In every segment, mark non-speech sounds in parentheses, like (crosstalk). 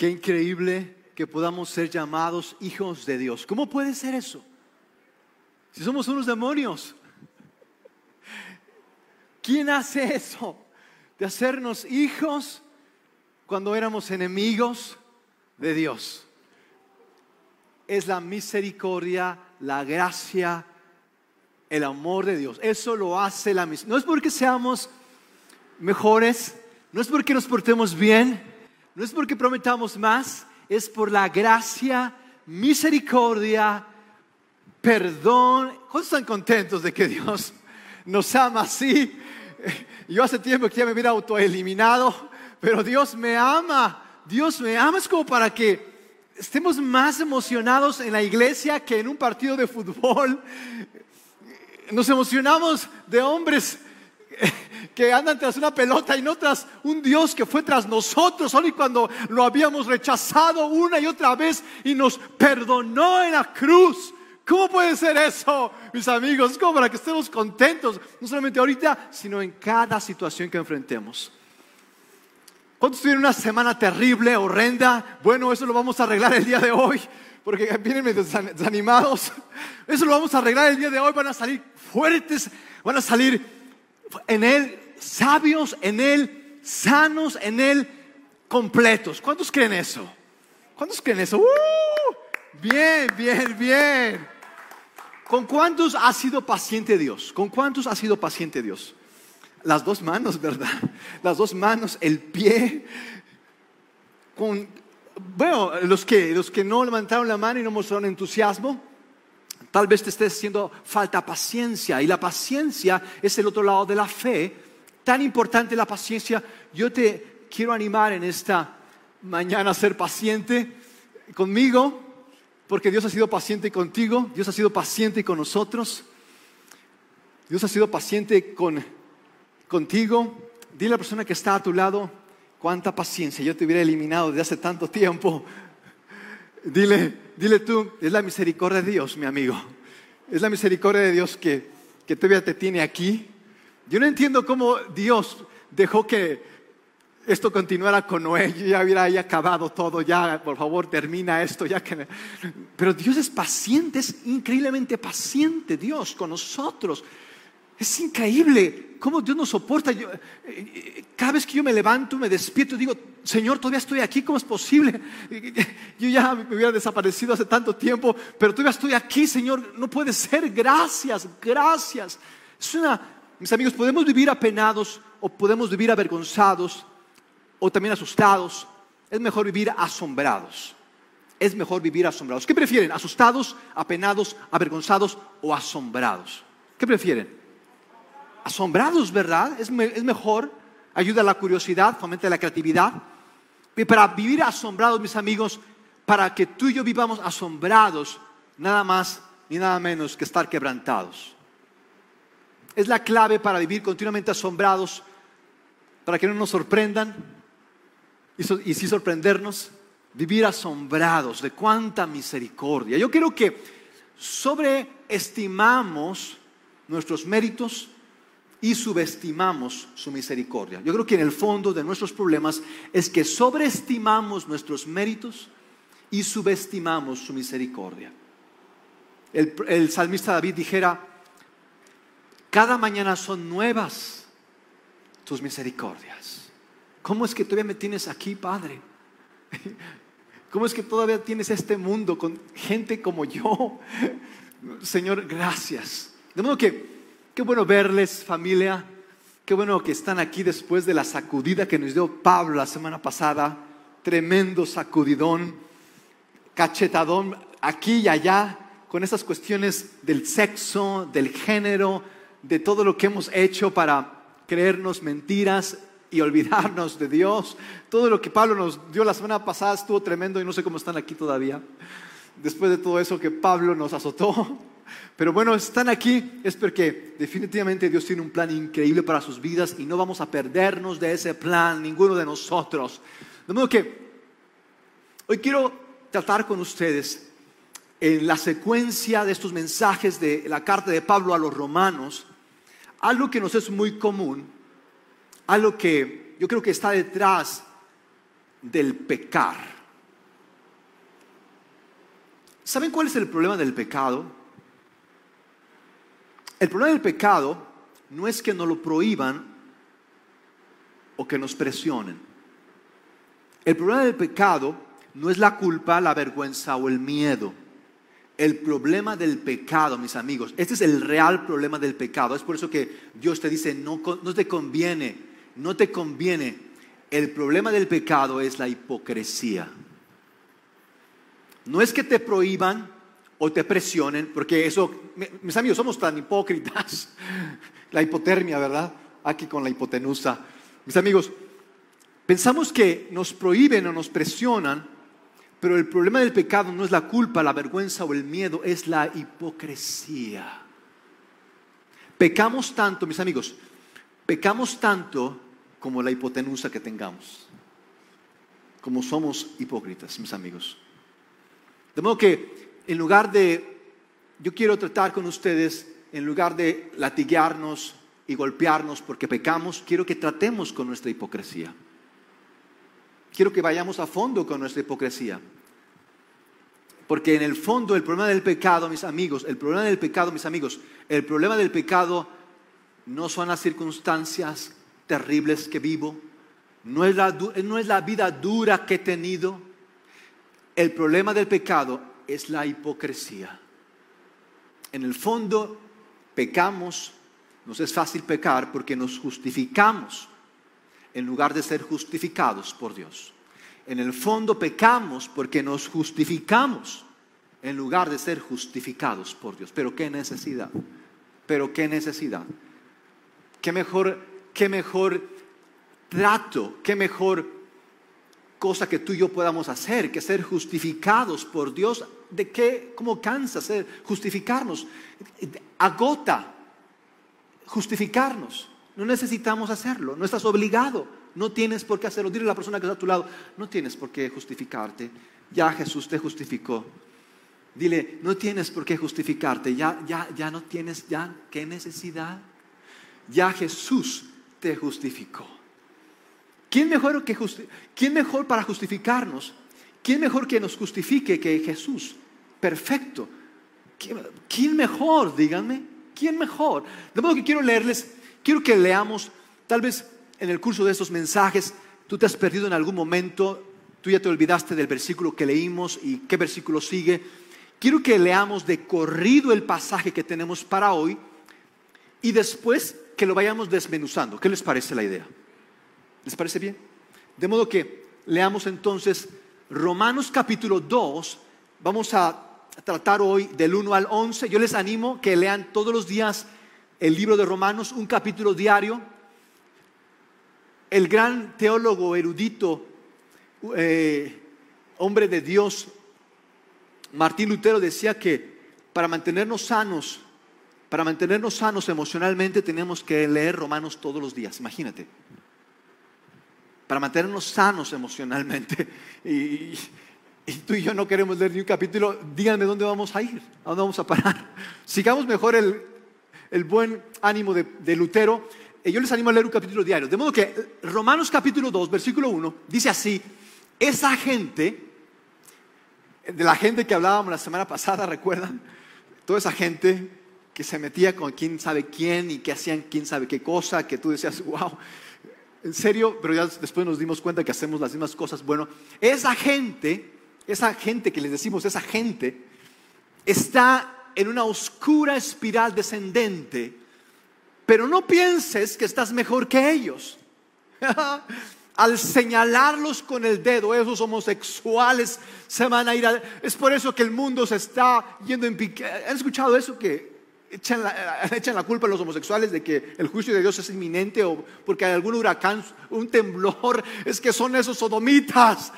Qué increíble que podamos ser llamados hijos de Dios. ¿Cómo puede ser eso? Si somos unos demonios. ¿Quién hace eso? De hacernos hijos cuando éramos enemigos de Dios. Es la misericordia, la gracia, el amor de Dios. Eso lo hace la misericordia. No es porque seamos mejores, no es porque nos portemos bien, no es porque prometamos más, es por la gracia, misericordia, perdón. ¿Cuántos están contentos de que Dios nos ama así? (laughs) Yo hace tiempo que ya me hubiera autoeliminado, pero Dios me ama. Dios me ama. Es como para que estemos más emocionados en la iglesia que en un partido de fútbol. Nos emocionamos de hombres que andan tras una pelota y no tras un Dios que fue tras nosotros, solo y cuando lo habíamos rechazado una y otra vez y nos perdonó en la cruz. ¿Cómo puede ser eso, mis amigos? Es como para que estemos contentos, no solamente ahorita, sino en cada situación que enfrentemos. ¿Cuántos tienen una semana terrible, horrenda? Bueno, eso lo vamos a arreglar el día de hoy, porque vienen desanimados. Eso lo vamos a arreglar el día de hoy, van a salir fuertes, van a salir en Él sabios, en Él sanos, en Él completos. ¿Cuántos creen eso? ¿Cuántos creen eso? ¡Uh! Bien, bien, bien. ¿Con cuántos ha sido paciente Dios? ¿Con cuántos ha sido paciente Dios? Las dos manos, ¿verdad? Las dos manos, el pie. Con, bueno, los que, los que no levantaron la mano y no mostraron entusiasmo, Tal vez te esté haciendo falta paciencia y la paciencia es el otro lado de la fe. Tan importante la paciencia. Yo te quiero animar en esta mañana a ser paciente conmigo, porque Dios ha sido paciente contigo, Dios ha sido paciente con nosotros, Dios ha sido paciente con, contigo. Dile a la persona que está a tu lado, cuánta paciencia, yo te hubiera eliminado desde hace tanto tiempo. Dile, dile tú, es la misericordia de Dios, mi amigo. Es la misericordia de Dios que, que todavía te tiene aquí. Yo no entiendo cómo Dios dejó que esto continuara con Noé. Ya hubiera acabado todo, ya, por favor, termina esto, ya que... Pero Dios es paciente, es increíblemente paciente Dios con nosotros. Es increíble cómo Dios nos soporta. Eh, eh, cada vez que yo me levanto, me despierto, digo, Señor, todavía estoy aquí, ¿cómo es posible? (laughs) Yo ya me hubiera desaparecido hace tanto tiempo, pero todavía estoy aquí, Señor. No puede ser. Gracias, gracias. Es una, mis amigos, podemos vivir apenados o podemos vivir avergonzados o también asustados. Es mejor vivir asombrados. Es mejor vivir asombrados. ¿Qué prefieren? ¿Asustados, apenados, avergonzados o asombrados? ¿Qué prefieren? Asombrados, ¿verdad? Es, mejor, ayuda a la curiosidad, fomenta la creatividad. Y para vivir asombrados, mis amigos, para que tú y yo vivamos asombrados, nada más ni nada menos que estar quebrantados. Es la clave para vivir continuamente asombrados, para que no nos sorprendan y, y sí sorprendernos, vivir asombrados de cuánta misericordia. Yo creo que sobreestimamos nuestros méritos, y subestimamos su misericordia. Yo creo que en el fondo de nuestros problemas es que sobreestimamos nuestros méritos y subestimamos su misericordia. El, salmista David dijera, cada mañana son nuevas tus misericordias. ¿Cómo es que todavía me tienes aquí, Padre? (laughs) ¿Cómo es que todavía tienes este mundo con gente como yo? (laughs) Señor, gracias. De modo que Qué bueno verles familia. Qué bueno que están aquí después de la sacudida que nos dio Pablo la semana pasada. Tremendo sacudidón, cachetadón aquí y allá con esas cuestiones del sexo, del género, de todo lo que hemos hecho para creernos mentiras y olvidarnos de Dios. Todo lo que Pablo nos dio la semana pasada estuvo tremendo y no sé cómo están aquí todavía. Después de todo eso que Pablo nos azotó. Pero bueno, están aquí es porque definitivamente Dios tiene un plan increíble para sus vidas y no vamos a perdernos de ese plan, ninguno de nosotros. De modo que hoy quiero tratar con ustedes en la secuencia de estos mensajes de la carta de Pablo a los romanos, algo que nos es muy común, algo que yo creo que está detrás del pecar. ¿Saben cuál es el problema del pecado? El problema del pecado no es que nos lo prohíban o que nos presionen. El problema del pecado no es la culpa, la vergüenza o el miedo. El problema del pecado, mis amigos, este es el real problema del pecado. Es por eso que Dios te dice, no, no te conviene, no te conviene. El problema del pecado es la hipocresía. No es que te prohíban o te presionen, porque eso, mis amigos, somos tan hipócritas. (laughs) La hipotermia, ¿verdad? Aquí con la hipotenusa. Mis amigos, pensamos que nos prohíben o nos presionan pero el problema del pecado no es la culpa, la vergüenza o el miedo, es la hipocresía. Pecamos tanto, mis amigos, pecamos tanto como la hipotenusa que tengamos, como somos hipócritas, mis amigos. De modo que en lugar de, yo quiero tratar con ustedes, en lugar de latiguearnos y golpearnos porque pecamos, quiero que tratemos con nuestra hipocresía quiero que vayamos a fondo con nuestra hipocresía. Porque en el fondo el problema del pecado, mis amigos, el problema del pecado, mis amigos, el problema del pecado no son las circunstancias terribles que vivo, no es la, no es la vida dura que he tenido. El problema del pecado es la hipocresía. En el fondo pecamos, nos es fácil pecar porque nos justificamos en lugar de ser justificados por Dios. En el fondo pecamos porque nos justificamos en lugar de ser justificados por Dios. Pero qué necesidad, pero qué necesidad. Qué mejor, qué mejor trato, qué mejor cosa que tú y yo podamos hacer que ser justificados por Dios. ¿De qué? ¿Cómo cansa ser justificarnos? Agota justificarnos. No necesitamos hacerlo, no estás obligado, no tienes por qué hacerlo. Dile a la persona que está a tu lado, no tienes por qué justificarte, ya Jesús te justificó. Dile, no tienes por qué justificarte, ya, ya, ya no tienes, ya, ¿qué necesidad? Ya Jesús te justificó. ¿Quién mejor, que ¿Quién mejor para justificarnos? ¿Quién mejor que nos justifique que Jesús? Perfecto. ¿Quién mejor? Díganme. ¿Quién mejor? De modo que quiero leerles Quiero que leamos, tal vez en el curso de estos mensajes, tú te has perdido en algún momento, tú ya te olvidaste del versículo que leímos y qué versículo sigue. Quiero que leamos de corrido el pasaje que tenemos para hoy y después que lo vayamos desmenuzando. ¿Qué les parece la idea? ¿Les parece bien? De modo que leamos entonces Romanos capítulo 2. Vamos a tratar hoy del 1 al 11. Yo les animo que lean todos los días el libro de Romanos, un capítulo diario. El gran teólogo erudito, eh, hombre de Dios, Martín Lutero decía que para mantenernos sanos, para mantenernos sanos emocionalmente tenemos que leer Romanos todos los días, imagínate. Para mantenernos sanos emocionalmente. (laughs) Y, y tú y yo no queremos leer ni un capítulo, díganme dónde vamos a ir, a dónde vamos a parar. (laughs) Sigamos mejor el, el buen ánimo de, Lutero, eh, yo les animo a leer un capítulo diario. De modo que eh, Romanos capítulo 2, versículo 1, dice así, esa gente, de la gente que hablábamos la semana pasada, ¿recuerdan? Toda esa gente que se metía con quién sabe quién y que hacían quién sabe qué cosa, que tú decías, wow, en serio, pero ya después nos dimos cuenta que hacemos las mismas cosas. Bueno, esa gente, esa gente que les decimos, esa gente, está en una oscura espiral descendente, pero no pienses que estás mejor que ellos. (laughs) Al señalarlos con el dedo, esos homosexuales se van a ir a... Es por eso que el mundo se está yendo en pique. ¿Han escuchado eso? Que echan la, (laughs) echan la, culpa a los homosexuales de que el juicio de Dios es inminente o porque hay algún huracán, un temblor, es que son esos sodomitas.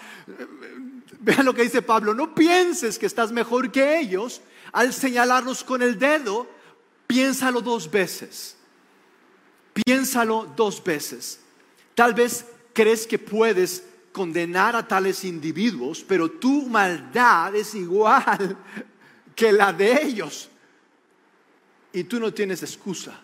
Vean lo que dice Pablo, no pienses que estás mejor que ellos, al señalarnos con el dedo, piénsalo dos veces. Piénsalo dos veces. Tal vez crees que puedes condenar a tales individuos, pero tu maldad es igual (laughs) que la de ellos. Y tú no tienes excusa.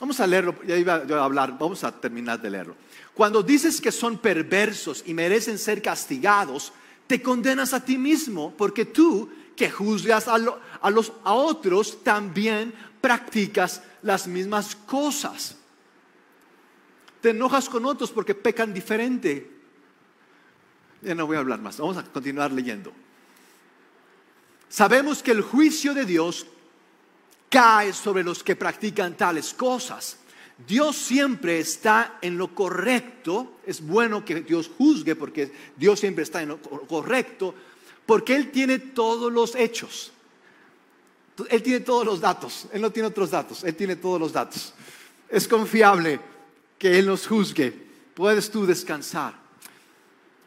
Vamos a leerlo, ya iba a hablar, vamos a terminar de leerlo. Cuando dices que son perversos y merecen ser castigados, te condenas a ti mismo, porque tú que juzgas a, los, a otros también practicas las mismas cosas. Te enojas con otros porque pecan diferente. Ya no voy a hablar más, vamos a continuar leyendo. Sabemos que el juicio de Dios cae sobre los que practican tales cosas. Dios siempre está en lo correcto. Es bueno que Dios juzgue porque Dios siempre está en lo correcto, porque Él tiene todos los hechos. Él tiene todos los datos. Él no tiene otros datos. Él tiene todos los datos. Es confiable que Él nos juzgue. Puedes tú descansar.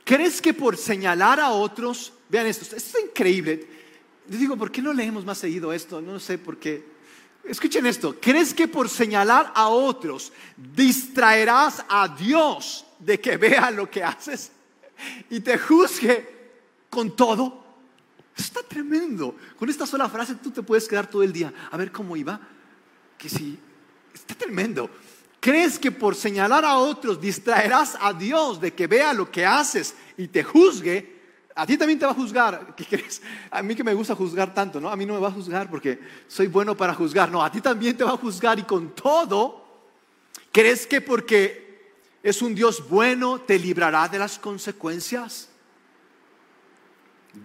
¿Crees que por señalar a otros, vean esto, esto es increíble. Les digo, ¿por qué no leemos más seguido esto? No sé por qué. Escuchen esto. ¿Crees que por señalar a otros distraerás a Dios de que vea lo que haces y te juzgue con todo? Está tremendo. Con esta sola frase tú te puedes quedar todo el día a ver cómo iba. Que sí, está tremendo. ¿Crees que por señalar a otros distraerás a Dios de que vea lo que haces y te juzgue? A ti también te va a juzgar. (laughs) ¿Qué crees? A mí que me gusta juzgar tanto, ¿no? A mí no me va a juzgar porque soy bueno para juzgar. No, a ti también te va a juzgar y con todo, ¿crees que porque es un Dios bueno te librará de las consecuencias?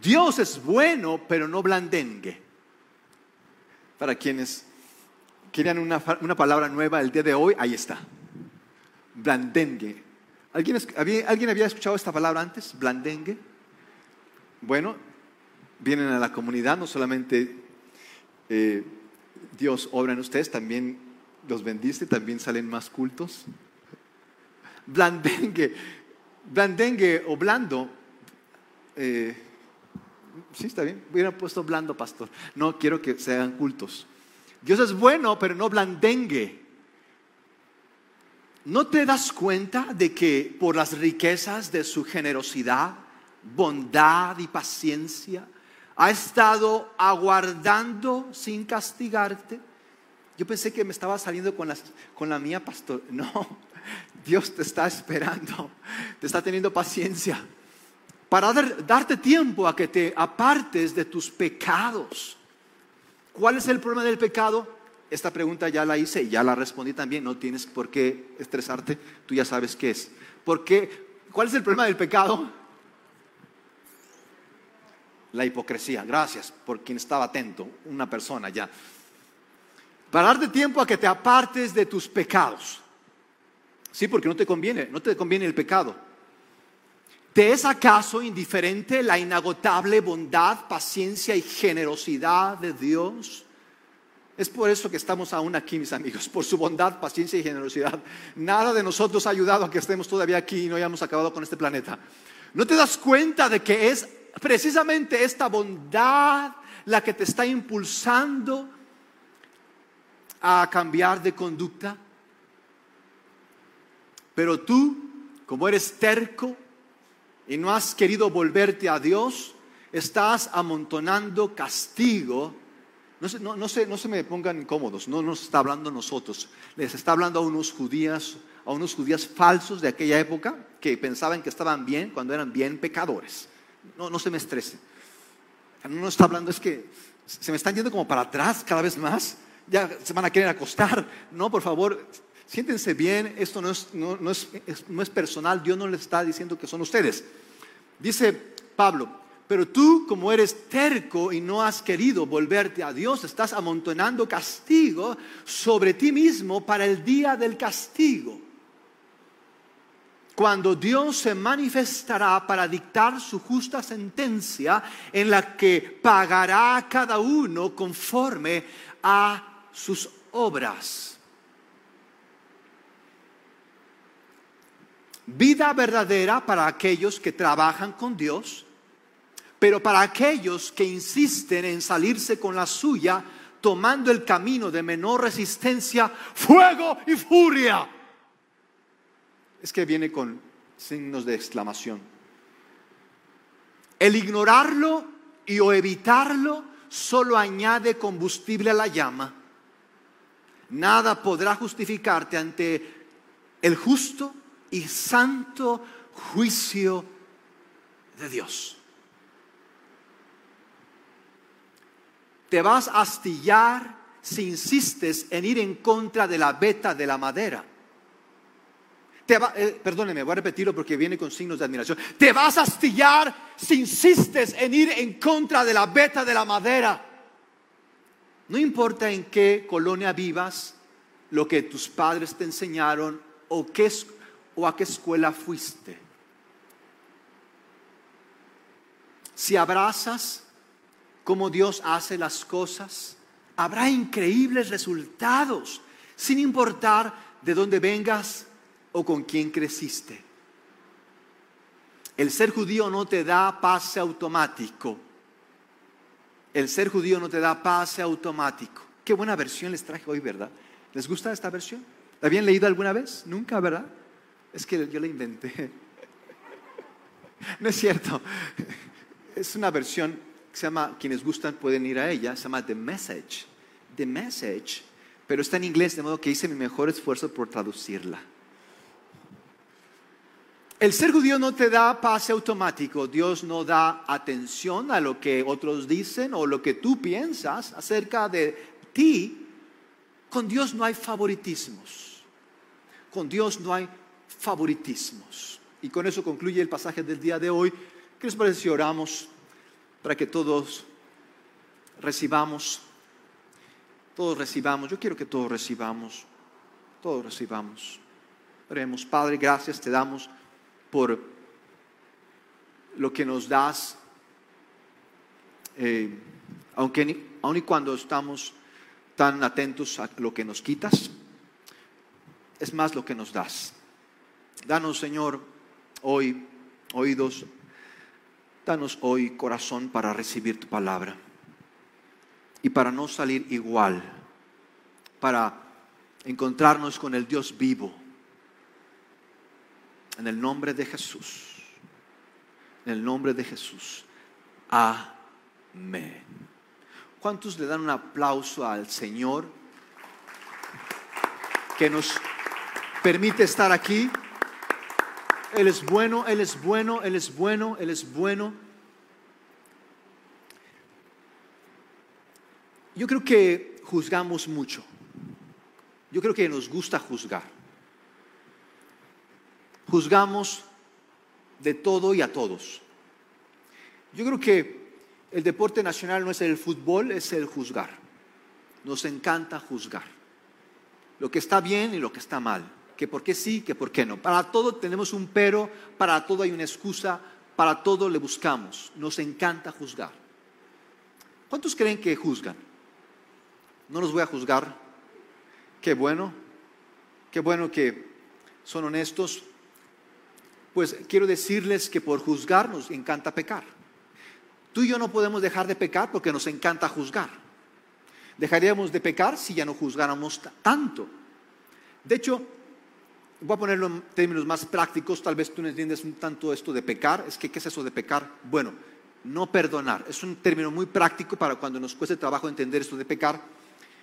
Dios es bueno, pero no blandengue. Para quienes querían una, una palabra nueva el día de hoy, ahí está. Blandengue. ¿Alguien, ¿Alguien había escuchado esta palabra antes? Blandengue. Bueno, vienen a la comunidad, no solamente eh, Dios obra en ustedes, también los bendice, también salen más cultos. Blandengue, blandengue o blando, eh, sí está bien, hubiera puesto blando, pastor. No quiero que sean cultos. Dios es bueno, pero no blandengue. ¿No te das cuenta de que por las riquezas de su generosidad, bondad y paciencia, ha estado aguardando sin castigarte. Yo pensé que me estaba saliendo con, con la mía, pastor. (laughs) No, Dios te está esperando, te está teniendo paciencia para darte tiempo a que te apartes de tus pecados. ¿Cuál es el problema del pecado? Esta pregunta ya la hice y ya la respondí también. No tienes por qué estresarte, tú ya sabes qué es. ¿Por qué? ¿Cuál es el problema del pecado? La hipocresía. Gracias por quien estaba atento, una persona ya. Para darte tiempo a que te apartes de tus pecados. Sí, porque no te conviene, no te conviene el pecado. ¿Te es acaso indiferente la inagotable bondad, paciencia y generosidad de Dios? Es por eso que estamos aún aquí, mis amigos, por su bondad, paciencia y generosidad. Nada de nosotros ha ayudado a que estemos todavía aquí y no hayamos acabado con este planeta. ¿No te das cuenta de que es precisamente esta bondad la que te está impulsando a cambiar de conducta. Pero tú, como eres terco y no has querido volverte a Dios, estás amontonando castigo. No se, no, se, no se me pongan incómodos, no nos está hablando a nosotros, les está hablando a unos judías, a unos judías falsos de aquella época que pensaban que estaban bien cuando eran bien pecadores. No, no se me estrese. No está hablando, es que se me están yendo como para atrás cada vez más. Ya se van a querer acostar. No, por favor, siéntense bien. Esto no es, no, es, no es personal. Dios no les está diciendo que son ustedes. Dice Pablo, pero tú como eres terco y no has querido volverte a Dios, estás amontonando castigo sobre ti mismo para el día del castigo cuando Dios se manifestará para dictar su justa sentencia en la que pagará a cada uno conforme a sus obras. Vida verdadera para aquellos que trabajan con Dios, pero para aquellos que insisten en salirse con la suya, tomando el camino de menor resistencia, fuego y furia es que viene con signos de exclamación. El ignorarlo y o evitarlo solo añade combustible a la llama. Nada podrá justificarte ante el justo y santo juicio de Dios. Te vas a astillar si insistes en ir en contra de la veta de la madera. Te eh, perdóneme, voy a repetirlo porque viene con signos de admiración. Te vas a astillar si insistes en ir en contra de la beta de la madera. No importa en qué colonia vivas, lo que tus padres te enseñaron o, qué, o a qué escuela fuiste. Si abrazas como Dios hace las cosas, habrá increíbles resultados, sin importar de dónde vengas o con quién creciste. El ser judío no te da pase automático. El ser judío no te da pase automático. Qué buena versión les traje hoy, ¿verdad? ¿Les gusta esta versión? ¿La habían leído alguna vez? Nunca, ¿verdad? Es que yo la inventé. (laughs) No es cierto. Es una versión que se llama, quienes gustan pueden ir a ella, se llama The Message. The Message, pero está en inglés, de modo que hice mi mejor esfuerzo por traducirla. El ser judío no te da pase automático, Dios no da atención a lo que otros dicen o lo que tú piensas acerca de ti. Con Dios no hay favoritismos, con Dios no hay favoritismos. Y con eso concluye el pasaje del día de hoy. ¿Qué les parece si oramos para que todos recibamos, todos recibamos, yo quiero que todos recibamos, todos recibamos. Oremos, Padre, gracias te damos por lo que nos das, eh, aunque aun y cuando estamos tan atentos a lo que nos quitas, es más lo que nos das. Danos, Señor, hoy oídos, danos hoy corazón para recibir tu palabra y para no salir igual, para encontrarnos con el Dios vivo en el nombre de Jesús. En el nombre de Jesús. Amén. ¿Cuántos le dan un aplauso al Señor que nos permite estar aquí? Él es bueno, Él es bueno, Él es bueno, Él es bueno. Yo creo que juzgamos mucho. Yo creo que nos gusta juzgar juzgamos de todo y a todos. Yo creo que el deporte nacional no es el fútbol, es el juzgar. Nos encanta juzgar. Lo que está bien y lo que está mal. Que por qué sí, que por qué no. Para todo tenemos un pero, para todo hay una excusa, para todo le buscamos. Nos encanta juzgar. ¿Cuántos creen que juzgan? No los voy a juzgar. Qué bueno. Qué bueno que son honestos. Pues quiero decirles que por juzgar nos encanta pecar. Tú y yo no podemos dejar de pecar porque nos encanta juzgar. Dejaríamos de pecar si ya no juzgáramos tanto. De hecho, voy a ponerlo en términos más prácticos, tal vez tú no entiendes un tanto esto de pecar. Es que, ¿qué es eso de pecar? Bueno, no perdonar. Es un término muy práctico para cuando nos cueste trabajo entender esto de pecar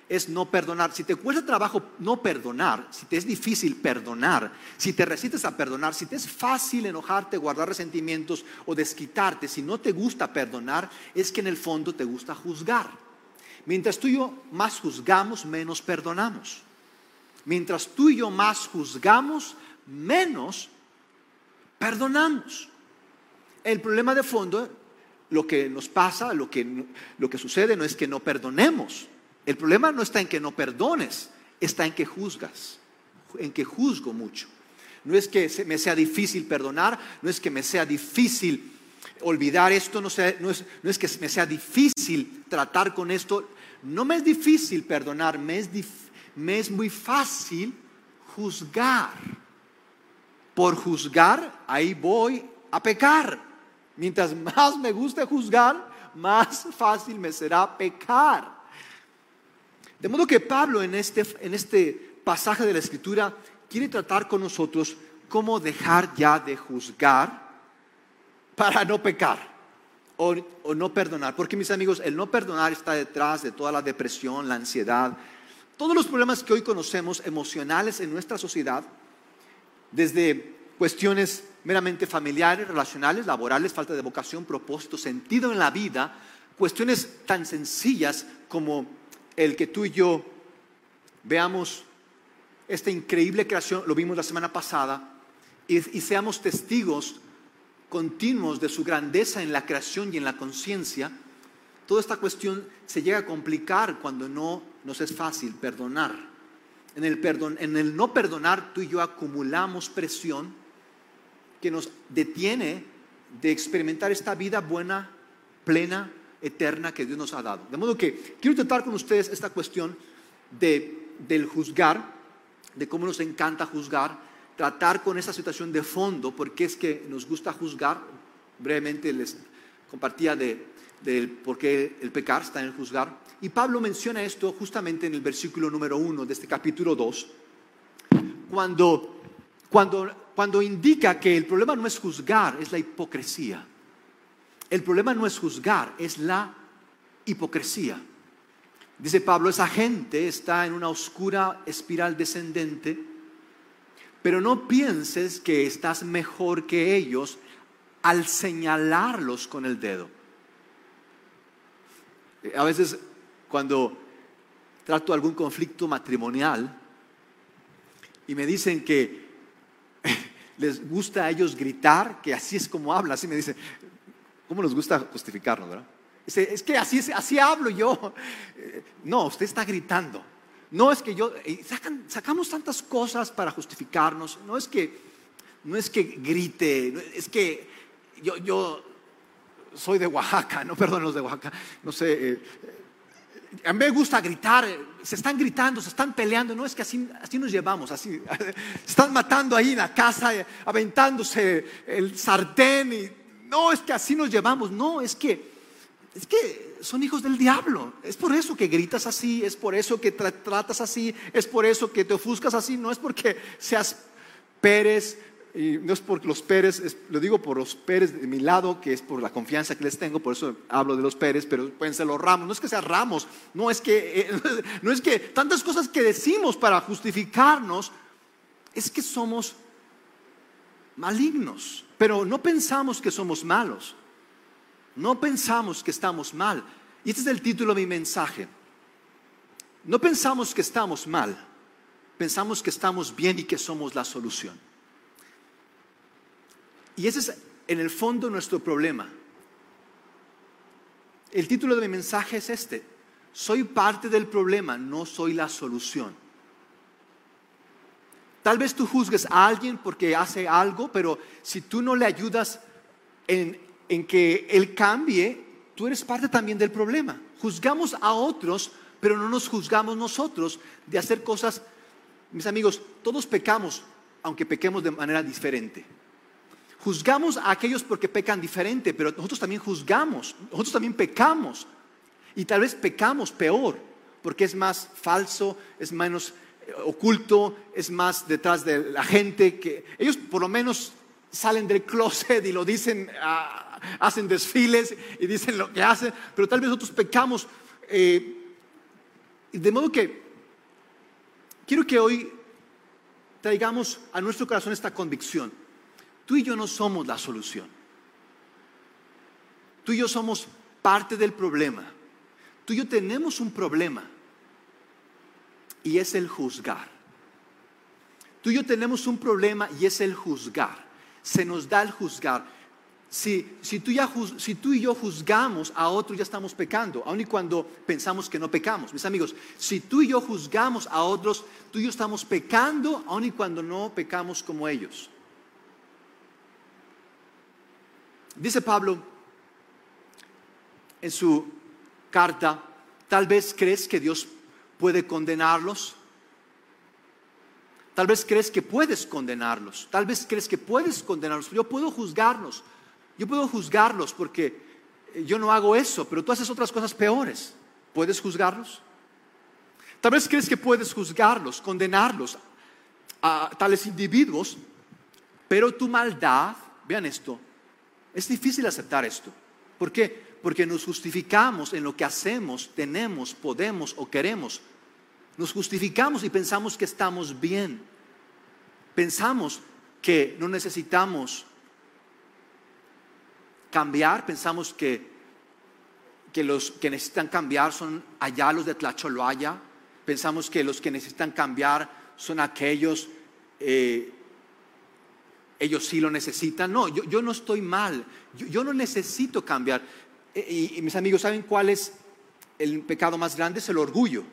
es no perdonar. Si te cuesta trabajo no perdonar, si te es difícil perdonar, si te resistes a perdonar, si te es fácil enojarte, guardar resentimientos o desquitarte, si no te gusta perdonar, es que en el fondo te gusta juzgar. Mientras tú y yo más juzgamos, menos perdonamos. Mientras tú y yo más juzgamos, menos perdonamos. El problema de fondo, lo que nos pasa, lo que, lo que sucede no es que no perdonemos el problema no está en que no perdones, está en que juzgas, en que juzgo mucho. No es que me sea difícil perdonar, no es que me sea difícil olvidar esto, no, es, que me sea difícil tratar con esto. No me es difícil perdonar, me es, me es muy fácil juzgar. Por juzgar, ahí voy a pecar. Mientras más me guste juzgar, más fácil me será pecar. De modo que Pablo en este, en este pasaje de la Escritura quiere tratar con nosotros cómo dejar ya de juzgar para no pecar o, o, no perdonar. Porque mis amigos, el no perdonar está detrás de toda la depresión, la ansiedad, todos los problemas que hoy conocemos emocionales en nuestra sociedad, desde cuestiones meramente familiares, relacionales, laborales, falta de vocación, propósito, sentido en la vida, cuestiones tan sencillas como el que tú y yo veamos esta increíble creación, lo vimos la semana pasada, y, seamos testigos continuos de su grandeza en la creación y en la conciencia, toda esta cuestión se llega a complicar cuando no nos es fácil perdonar. En el, perdón, en el no perdonar, tú y yo acumulamos presión que nos detiene de experimentar esta vida buena, plena, eterna que Dios nos ha dado. De modo que quiero tratar con ustedes esta cuestión de, del juzgar, de cómo nos encanta juzgar, tratar con esa situación de fondo, porque es que nos gusta juzgar. Brevemente les compartía de, por qué el pecar está en el juzgar. Y Pablo menciona esto justamente en el versículo número uno de este capítulo 2, cuando, cuando, cuando indica que el problema no es juzgar, es la hipocresía. El problema no es juzgar, es la hipocresía. Dice Pablo, esa gente está en una oscura espiral descendente, pero no pienses que estás mejor que ellos al señalarlos con el dedo. A veces cuando trato algún conflicto matrimonial y me dicen que (laughs) les gusta a ellos gritar, que así es como habla, así me dicen, ¿cómo nos gusta justificarnos, verdad? Es que así, así hablo yo. No, usted está gritando. No es que yo, sacamos tantas cosas para justificarnos. No es que, no es que grite, es que yo, yo soy de Oaxaca, (laughs) no perdón los de Oaxaca, no sé. Eh, a mí me gusta gritar, se están gritando, se están peleando, no es que así, así nos llevamos, así, (laughs) están matando ahí en la casa, aventándose el sartén y no es que así nos llevamos, no, es que, es que son hijos del diablo, es por eso que gritas así, es por eso que tratas así, es por eso que te ofuscas así, no es porque seas Pérez, y no es por los Pérez, lo digo por los Pérez de mi lado, que es por la confianza que les tengo, por eso hablo de los Pérez, pero pueden ser los Ramos, no es que sean Ramos, no es que, eh, (laughs) no es que tantas cosas que decimos para justificarnos, es que somos malignos, pero no pensamos que somos malos, no pensamos que estamos mal. Y este es el título de mi mensaje. No pensamos que estamos mal, pensamos que estamos bien y que somos la solución. Y ese es en el fondo nuestro problema. El título de mi mensaje es este. Soy parte del problema, no soy la solución. Tal vez tú juzgues a alguien porque hace algo, pero si tú no le ayudas en, que él cambie, tú eres parte también del problema. Juzgamos a otros, pero no nos juzgamos nosotros de hacer cosas. Mis amigos, todos pecamos, aunque pequemos de manera diferente. Juzgamos a aquellos porque pecan diferente, pero nosotros también juzgamos, nosotros también pecamos. Y tal vez pecamos peor, porque es más falso, es menos oculto, es más detrás de la gente, que ellos por lo menos salen del closet y lo dicen, ah, hacen desfiles y dicen lo que hacen, pero tal vez nosotros pecamos. Eh, de modo que quiero que hoy traigamos a nuestro corazón esta convicción. Tú y yo no somos la solución. Tú y yo somos parte del problema. Tú y yo tenemos un problema y es el juzgar. Tú y yo tenemos un problema y es el juzgar. Se nos da el juzgar. Si, si, tú y yo juzgamos a otros, ya estamos pecando, aun y cuando pensamos que no pecamos. Mis amigos, si tú y yo juzgamos a otros, tú y yo estamos pecando, aun y cuando no pecamos como ellos. Dice Pablo en su carta, tal vez crees que Dios puede condenarlos. Tal vez crees que puedes condenarlos. Tal vez crees que puedes condenarlos. Yo puedo juzgarlos. Yo puedo juzgarlos porque yo no hago eso, pero tú haces otras cosas peores. ¿Puedes juzgarlos? Tal vez crees que puedes juzgarlos, condenarlos a tales individuos, pero tu maldad, vean esto, es difícil aceptar esto. ¿Por qué? Porque nos justificamos en lo que hacemos, tenemos, podemos o queremos. Nos justificamos y pensamos que estamos bien. Pensamos que no necesitamos cambiar, pensamos que que los que necesitan cambiar son allá los de Tlacholoaya. Pensamos que los que necesitan cambiar son aquellos, eh, ellos sí lo necesitan. No, yo, no estoy mal, yo, no necesito cambiar. Eh, y, mis amigos, ¿saben cuál es el pecado más grande? Es el orgullo,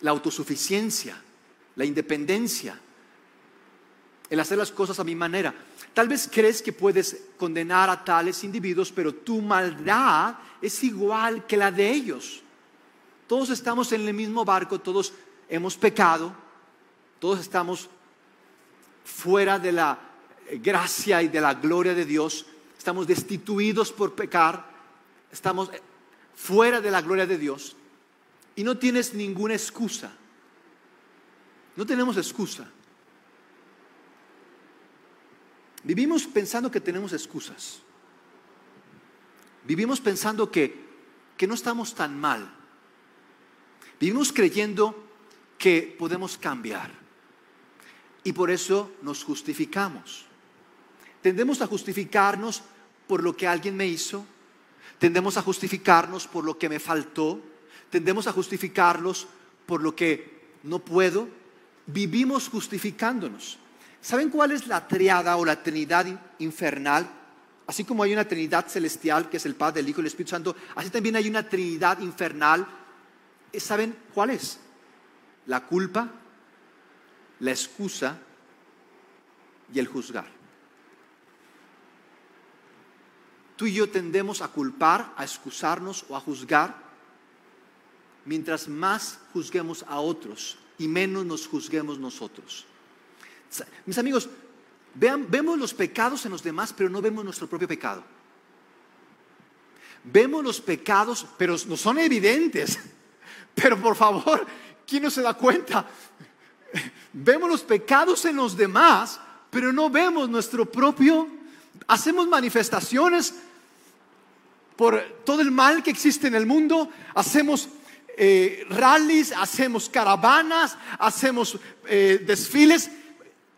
la autosuficiencia, la independencia, el hacer las cosas a mi manera. Tal vez crees que puedes condenar a tales individuos, pero tu maldad es igual que la de ellos. Todos estamos en el mismo barco, todos hemos pecado, todos estamos fuera de la gracia y de la gloria de Dios, estamos destituidos por pecar, estamos fuera de la gloria de Dios y no tienes ninguna excusa. No tenemos excusa. Vivimos pensando que tenemos excusas. Vivimos pensando que, que no estamos tan mal. Vivimos creyendo que podemos cambiar. Y por eso nos justificamos. Tendemos a justificarnos por lo que alguien me hizo. Tendemos a justificarnos por lo que me faltó. Tendemos a justificarnos por lo que no puedo. Vivimos justificándonos. ¿Saben cuál es la triada o la trinidad infernal? Así como hay una trinidad celestial que es el Padre, el Hijo y el Espíritu Santo, así también hay una trinidad infernal. ¿Saben cuál es? La culpa, la excusa y el juzgar. Tú y yo tendemos a culpar, a excusarnos o a juzgar mientras más juzguemos a otros y menos nos juzguemos nosotros. Mis amigos, vemos los pecados en los demás, pero no vemos nuestro propio pecado. Vemos los pecados, pero no son evidentes. (laughs) Pero por favor, ¿quién no se da cuenta? (laughs) Vemos los pecados en los demás, pero no vemos nuestro propio. Hacemos manifestaciones por todo el mal que existe en el mundo, hacemos eh, rallies, hacemos caravanas, hacemos eh, desfiles,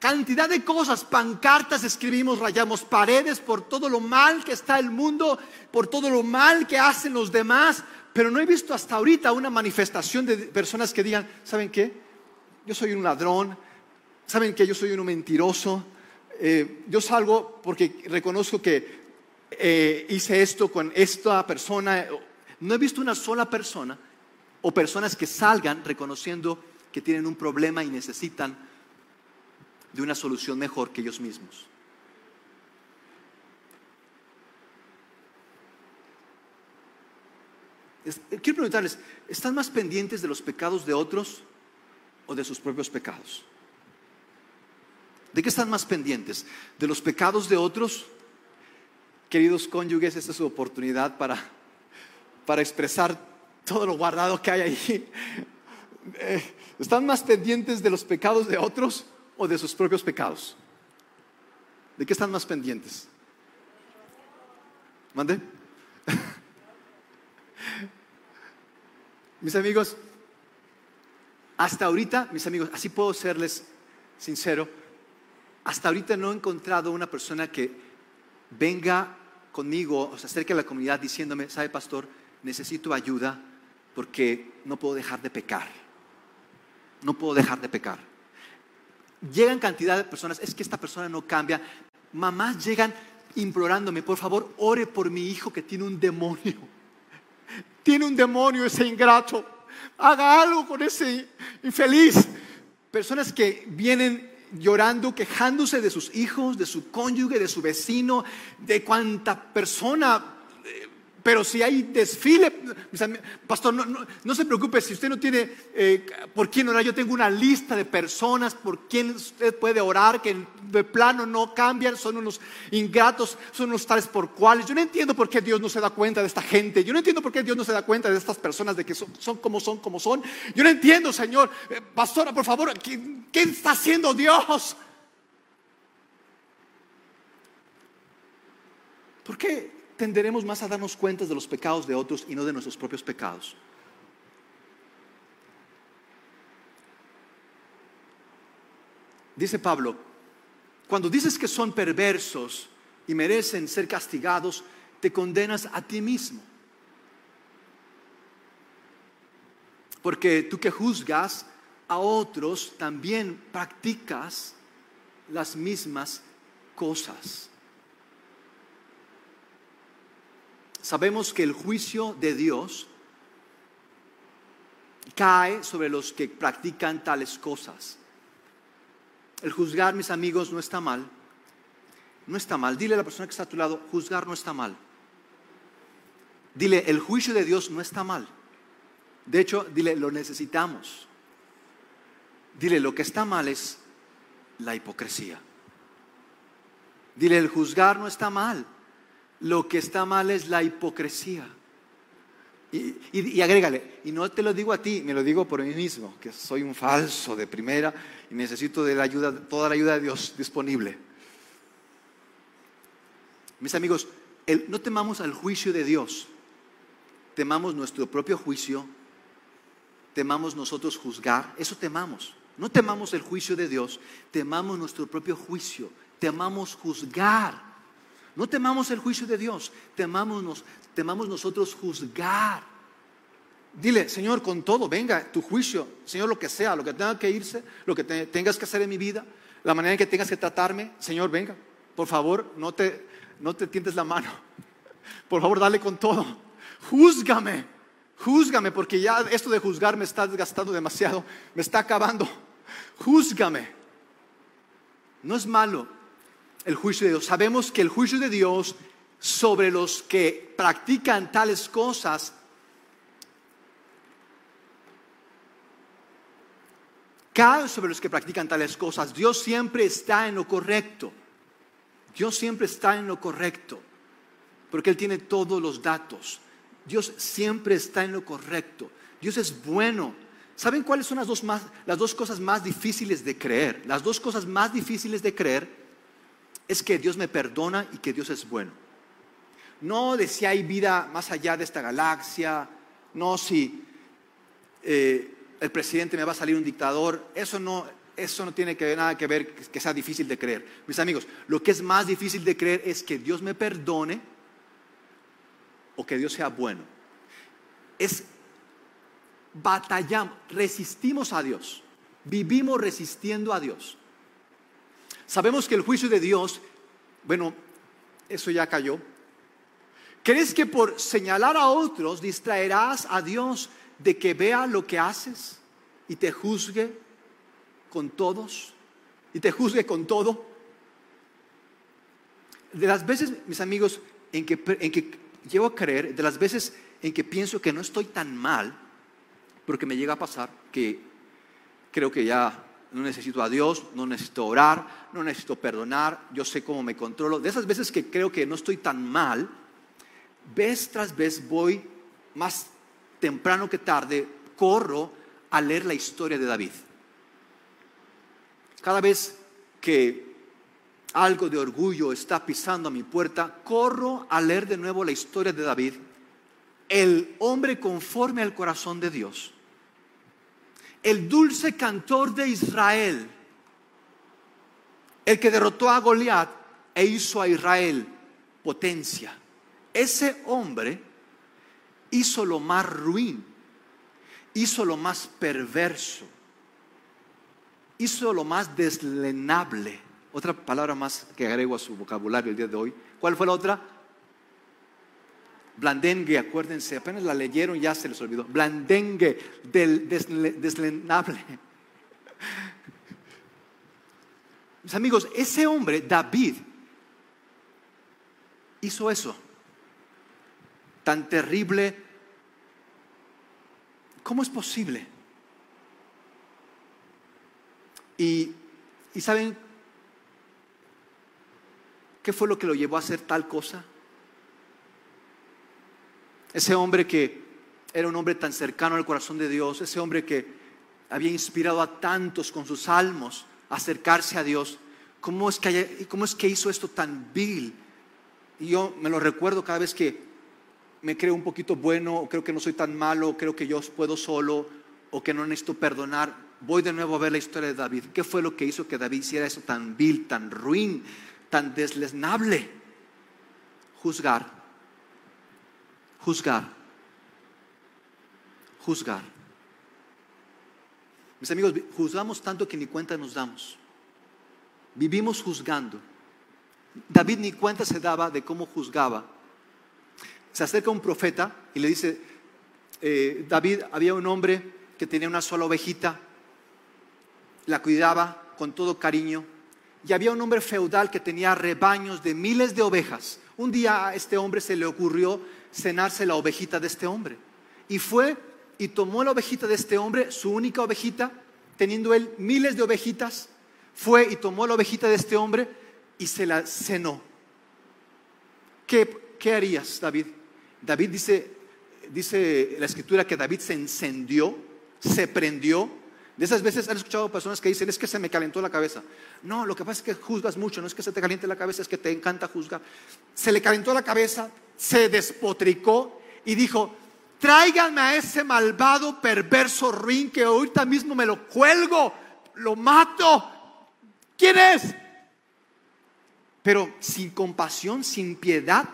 Cantidad de cosas, pancartas escribimos, rayamos paredes por todo lo mal que está el mundo, por todo lo mal que hacen los demás, pero no he visto hasta ahorita una manifestación de personas que digan, ¿saben qué? Yo soy un ladrón, ¿saben qué? Yo soy un mentiroso, eh, yo salgo porque reconozco que eh, hice esto con esta persona. No he visto una sola persona o personas que salgan reconociendo que tienen un problema y necesitan de una solución mejor que ellos mismos. quiero preguntarles, ¿están más pendientes de los pecados de otros o de sus propios pecados? ¿De qué están más pendientes? ¿De los pecados de otros? Queridos cónyuges, esta es su oportunidad para, para expresar todo lo guardado que hay ahí. Eh, ¿Están más pendientes de los pecados de otros o de sus propios pecados? ¿De qué están más pendientes? ¿Mande? (laughs) mis amigos, hasta ahorita, mis amigos, así puedo serles sincero, hasta ahorita no he encontrado una persona que venga conmigo o se acerque a la comunidad diciéndome, sabe pastor, necesito ayuda porque no puedo dejar de pecar. No puedo dejar de pecar llegan cantidad de personas, es que esta persona no cambia. Mamás llegan implorándome, por favor, ore por mi hijo que tiene un demonio. (laughs) Tiene un demonio ese ingrato. Haga algo con ese infeliz. Personas que vienen llorando, quejándose de sus hijos, de su cónyuge, de su vecino, de cuánta persona pero si hay desfile, pastor, no, se preocupe, si usted no tiene eh, por quién orar, yo tengo una lista de personas por quien usted puede orar, que de plano no cambian, son unos ingratos, son unos tales por cuales. Yo no entiendo por qué Dios no se da cuenta de esta gente, yo no entiendo por qué Dios no se da cuenta de estas personas, de que son, como son, como son. Yo no entiendo, Señor, eh, pastora, por favor, ¿qué está haciendo Dios? ¿Por qué? tenderemos más a darnos cuenta de los pecados de otros y no de nuestros propios pecados. Dice Pablo, cuando dices que son perversos y merecen ser castigados, te condenas a ti mismo. Porque tú que juzgas a otros, también practicas las mismas cosas. Sabemos que el juicio de Dios cae sobre los que practican tales cosas. El juzgar, mis amigos, no está mal. No está mal. Dile a la persona que está a tu lado, juzgar no está mal. Dile, el juicio de Dios no está mal. De hecho, dile, lo necesitamos. Dile, lo que está mal es la hipocresía. Dile, el juzgar no está mal. Lo que está mal es la hipocresía. Y, agrégale, y no te lo digo a ti, me lo digo por mí mismo, que soy un falso de primera y necesito de la ayuda, toda la ayuda de Dios disponible. Mis amigos, no temamos al juicio de Dios, temamos nuestro propio juicio, temamos nosotros juzgar, eso temamos. No temamos el juicio de Dios, temamos nuestro propio juicio, temamos juzgar. No temamos el juicio de Dios, temamos, temamos nosotros juzgar. Dile, Señor, con todo, venga, tu juicio, Señor, lo que sea, lo que tenga que irse, lo que tengas que hacer en mi vida, la manera en que tengas que tratarme, Señor, venga, por favor, no te, no te tientes la mano. Por favor, dale con todo. Júzgame, júzgame, porque ya esto de juzgar me está desgastando demasiado, me está acabando. Júzgame. No es malo el juicio de Dios. Sabemos que el juicio de Dios sobre los que practican tales cosas cae sobre los que practican tales cosas. Dios siempre está en lo correcto. Dios siempre está en lo correcto, porque Él tiene todos los datos. Dios siempre está en lo correcto. Dios es bueno. ¿Saben cuáles son las dos, las dos cosas más difíciles de creer? Las dos cosas más difíciles de creer es que Dios me perdona y que Dios es bueno. No de si hay vida más allá de esta galaxia, no si eh, el presidente me va a salir un dictador, eso no, eso no tiene que, nada que ver que sea difícil de creer. Mis amigos, lo que es más difícil de creer es que Dios me perdone o que Dios sea bueno. Es batallamos, resistimos a Dios, vivimos resistiendo a Dios. Sabemos que el juicio de Dios, bueno, eso ya cayó. ¿Crees que por señalar a otros distraerás a Dios de que vea lo que haces y te juzgue con todos y te juzgue con todo. De las veces, mis amigos, en que, en que llego a creer, de las veces en que pienso que no estoy tan mal, porque me llega a pasar que creo que ya no necesito a Dios, no necesito orar, no necesito perdonar, yo sé cómo me controlo. De esas veces que creo que no estoy tan mal, vez tras vez voy más temprano que tarde, corro a leer la historia de David. Cada vez que algo de orgullo está pisando a mi puerta, corro a leer de nuevo la historia de David, el hombre conforme al corazón de Dios, el dulce cantor de Israel, el que derrotó a Goliat e hizo a Israel potencia. Ese hombre hizo lo más ruin, hizo lo más perverso, hizo lo más deslenable. Otra palabra más que agrego a su vocabulario el día de hoy. ¿Cuál fue la otra? Blandengue, acuérdense, apenas la leyeron, ya se les olvidó. Blandengue, del deslenable. Mis amigos, ese hombre, David, hizo eso tan terrible. ¿Cómo es posible? Y, saben qué fue lo que lo llevó a hacer tal cosa? Ese hombre que era un hombre tan cercano al corazón de Dios, ese hombre que había inspirado a tantos con sus salmos a acercarse a Dios, ¿cómo es que, hizo esto tan vil? Y yo me lo recuerdo cada vez que me creo un poquito bueno, creo que no soy tan malo, creo que yo puedo solo, o que no necesito perdonar, voy de nuevo a ver la historia de David. ¿Qué fue lo que hizo que David hiciera eso tan vil, tan ruin, tan deslesnable? Juzgar, juzgar, juzgar. Mis amigos, juzgamos tanto que ni cuenta nos damos. Vivimos juzgando. David ni cuenta se daba de cómo juzgaba. Se acerca un profeta y le dice, eh, David, había un hombre que tenía una sola ovejita, la cuidaba con todo cariño, y había un hombre feudal que tenía rebaños de miles de ovejas. Un día a este hombre se le ocurrió cenarse la ovejita de este hombre. Y fue y tomó la ovejita de este hombre, su única ovejita, teniendo él miles de ovejitas, fue y tomó la ovejita de este hombre y se la cenó. ¿Qué, qué harías, David? David dice, dice la escritura que David se encendió, se prendió. De esas veces han escuchado personas que dicen, es que se me calentó la cabeza. No, lo que pasa es que juzgas mucho, no es que se te caliente la cabeza, es que te encanta juzgar. Se le calentó la cabeza, se despotricó y dijo, tráiganme a ese malvado, perverso ruin que ahorita mismo me lo cuelgo, lo mato. ¿Quién es? Pero sin compasión, sin piedad,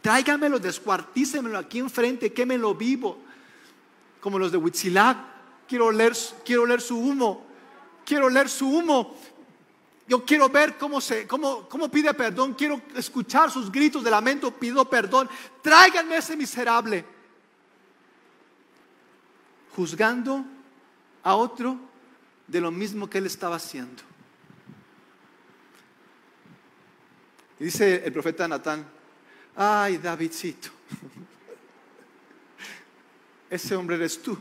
tráiganmelo, descuartícenmelo aquí enfrente, quémelo vivo. Como los de Huitzilac, quiero leer, quiero leer su humo, quiero leer su humo. Yo quiero ver cómo, se, cómo, cómo pide perdón, quiero escuchar sus gritos de lamento, pido perdón. Tráiganme ese miserable. Juzgando a otro de lo mismo que él estaba haciendo. Y dice el profeta Natán, ay Davidcito, (laughs) ese hombre eres tú,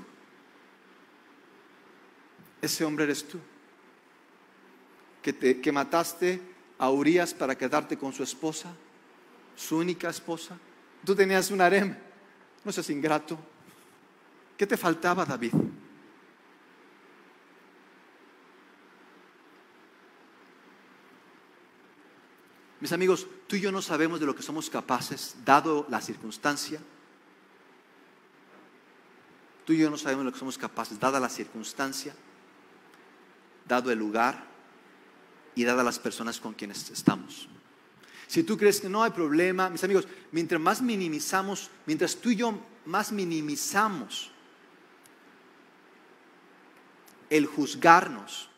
ese hombre eres tú, que, te, mataste a Urias para quedarte con su esposa, su única esposa. Tú tenías un harem, no seas ingrato. ¿Qué te faltaba, David? Mis amigos, tú y yo no sabemos de lo que somos capaces, dado la circunstancia. Tú y yo no sabemos de lo que somos capaces, dada la circunstancia, dado el lugar y dada las personas con quienes estamos. Si tú crees que no hay problema, mis amigos, mientras más minimizamos, mientras tú y yo más minimizamos el juzgarnos,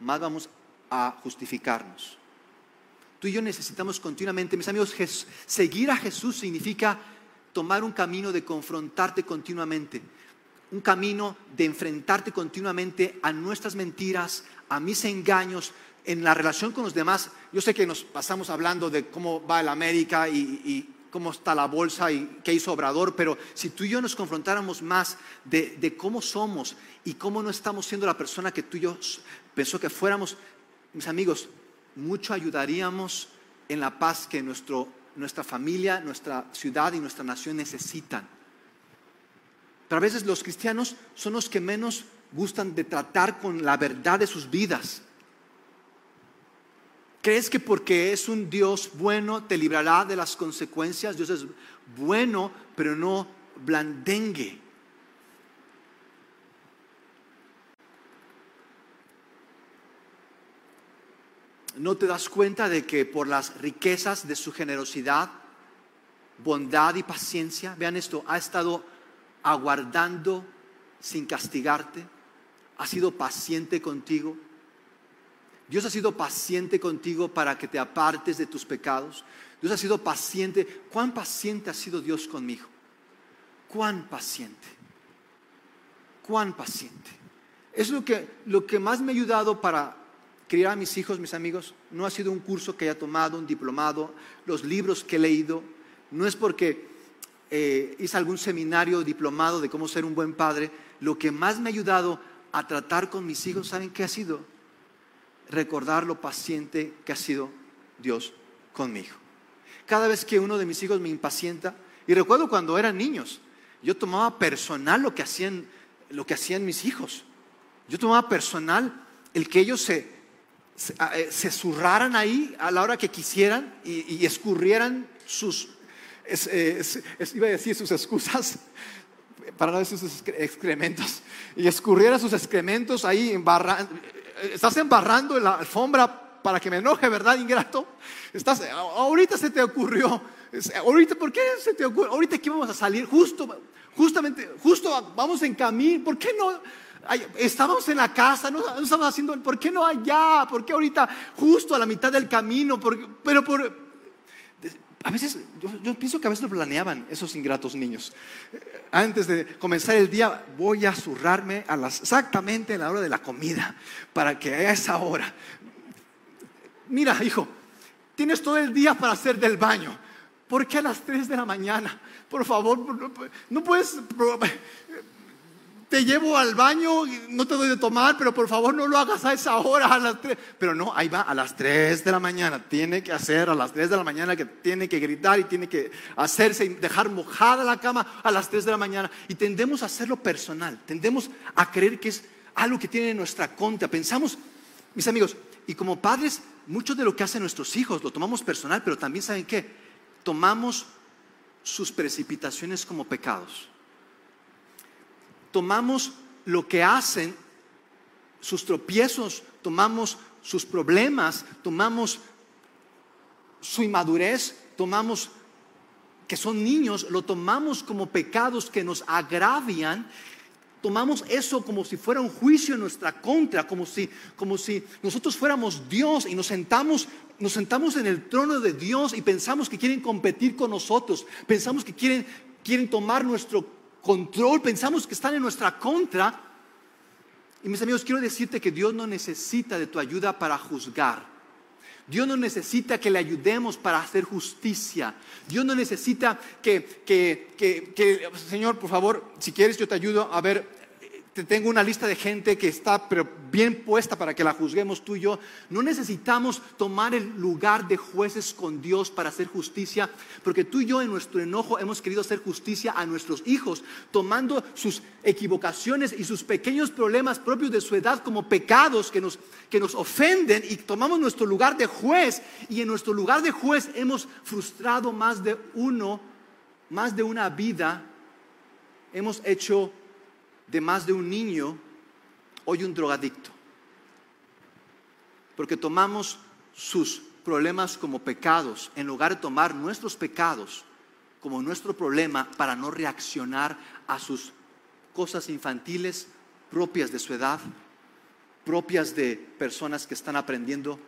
más vamos a justificarnos. Tú y yo necesitamos continuamente, mis amigos, seguir a Jesús significa tomar un camino de confrontarte continuamente, un camino de enfrentarte continuamente a nuestras mentiras, a mis engaños, en la relación con los demás. Yo sé que nos pasamos hablando de cómo va el América y, cómo está la bolsa y qué hizo Obrador, pero si tú y yo nos confrontáramos más de, de, cómo somos y cómo no estamos siendo la persona que tú y yo pensó que fuéramos, mis amigos, mucho ayudaríamos en la paz que nuestro, nuestra familia, nuestra ciudad y nuestra nación necesitan. Pero a veces los cristianos son los que menos gustan de tratar con la verdad de sus vidas. ¿Crees que porque es un Dios bueno te librará de las consecuencias? Dios es bueno, pero no blandengue. no te das cuenta de que por las riquezas de su generosidad, bondad y paciencia, vean esto, ha estado aguardando sin castigarte, ha sido paciente contigo. Dios ha sido paciente contigo para que te apartes de tus pecados. Dios ha sido paciente. ¿Cuán paciente ha sido Dios conmigo? ¿Cuán paciente? ¿Cuán paciente? Es lo que, lo que más me ha ayudado para criar a mis hijos, mis amigos, no ha sido un curso que haya tomado, un diplomado, los libros que he leído, no es porque eh, hice algún seminario diplomado de cómo ser un buen padre, lo que más me ha ayudado a tratar con mis hijos, ¿saben qué ha sido? Recordar lo paciente que ha sido Dios conmigo. Cada vez que uno de mis hijos me impacienta, y recuerdo cuando eran niños, yo tomaba personal lo que hacían, lo que hacían mis hijos. Yo tomaba personal el que ellos se, Ah, eh, se zurraran ahí a la hora que quisieran y, escurrieran sus, eh, iba a decir sus excusas, para no decir sus excrementos, y escurrieran sus excrementos ahí, eh, estás embarrando la alfombra para que me enoje, ¿verdad, ingrato? Estás, ahorita se te ocurrió, ahorita, ¿por qué se te ocurrió? Ahorita que vamos a salir, justo, justamente, justo vamos en camino, ¿por qué no? estábamos en la casa, no, estábamos haciendo, ¿por qué no allá? ¿Por qué ahorita justo a la mitad del camino? pero por, a veces, yo, pienso que a veces lo planeaban esos ingratos niños. Antes de comenzar el día, voy a zurrarme a las, exactamente a la hora de la comida, para que a esa hora. Mira, hijo, tienes todo el día para hacer del baño. ¿Por qué a las 3 de la mañana? Por favor, no puedes te llevo al baño, no te doy de tomar, pero por favor no lo hagas a esa hora, a las 3. Pero no, ahí va, a las 3 de la mañana. Tiene que hacer a las 3 de la mañana, que tiene que gritar y tiene que hacerse y dejar mojada la cama a las 3 de la mañana. Y tendemos a hacerlo personal, tendemos a creer que es algo que tiene en nuestra contra. Pensamos, mis amigos, y como padres, mucho de lo que hacen nuestros hijos lo tomamos personal, pero también saben qué, tomamos sus precipitaciones como pecados tomamos lo que hacen, sus tropiezos, tomamos sus problemas, tomamos su inmadurez, tomamos que son niños, lo tomamos como pecados que nos agravian, tomamos eso como si fuera un juicio en nuestra contra, como si, como si nosotros fuéramos Dios y nos sentamos, nos sentamos en el trono de Dios y pensamos que quieren competir con nosotros, pensamos que quieren, quieren tomar nuestro control, pensamos que están en nuestra contra. Y mis amigos, quiero decirte que Dios no necesita de tu ayuda para juzgar. Dios no necesita que le ayudemos para hacer justicia. Dios no necesita que, que, que, que Señor, por favor, si quieres yo te ayudo a ver te tengo una lista de gente que está bien puesta para que la juzguemos tú y yo. No necesitamos tomar el lugar de jueces con Dios para hacer justicia, porque tú y yo en nuestro enojo hemos querido hacer justicia a nuestros hijos, tomando sus equivocaciones y sus pequeños problemas propios de su edad como pecados que nos, que nos ofenden y tomamos nuestro lugar de juez y en nuestro lugar de juez hemos frustrado más de uno, más de una vida, hemos hecho de más de un niño hoy un drogadicto. Porque tomamos sus problemas como pecados en lugar de tomar nuestros pecados como nuestro problema para no reaccionar a sus cosas infantiles propias de su edad, propias de personas que están aprendiendo.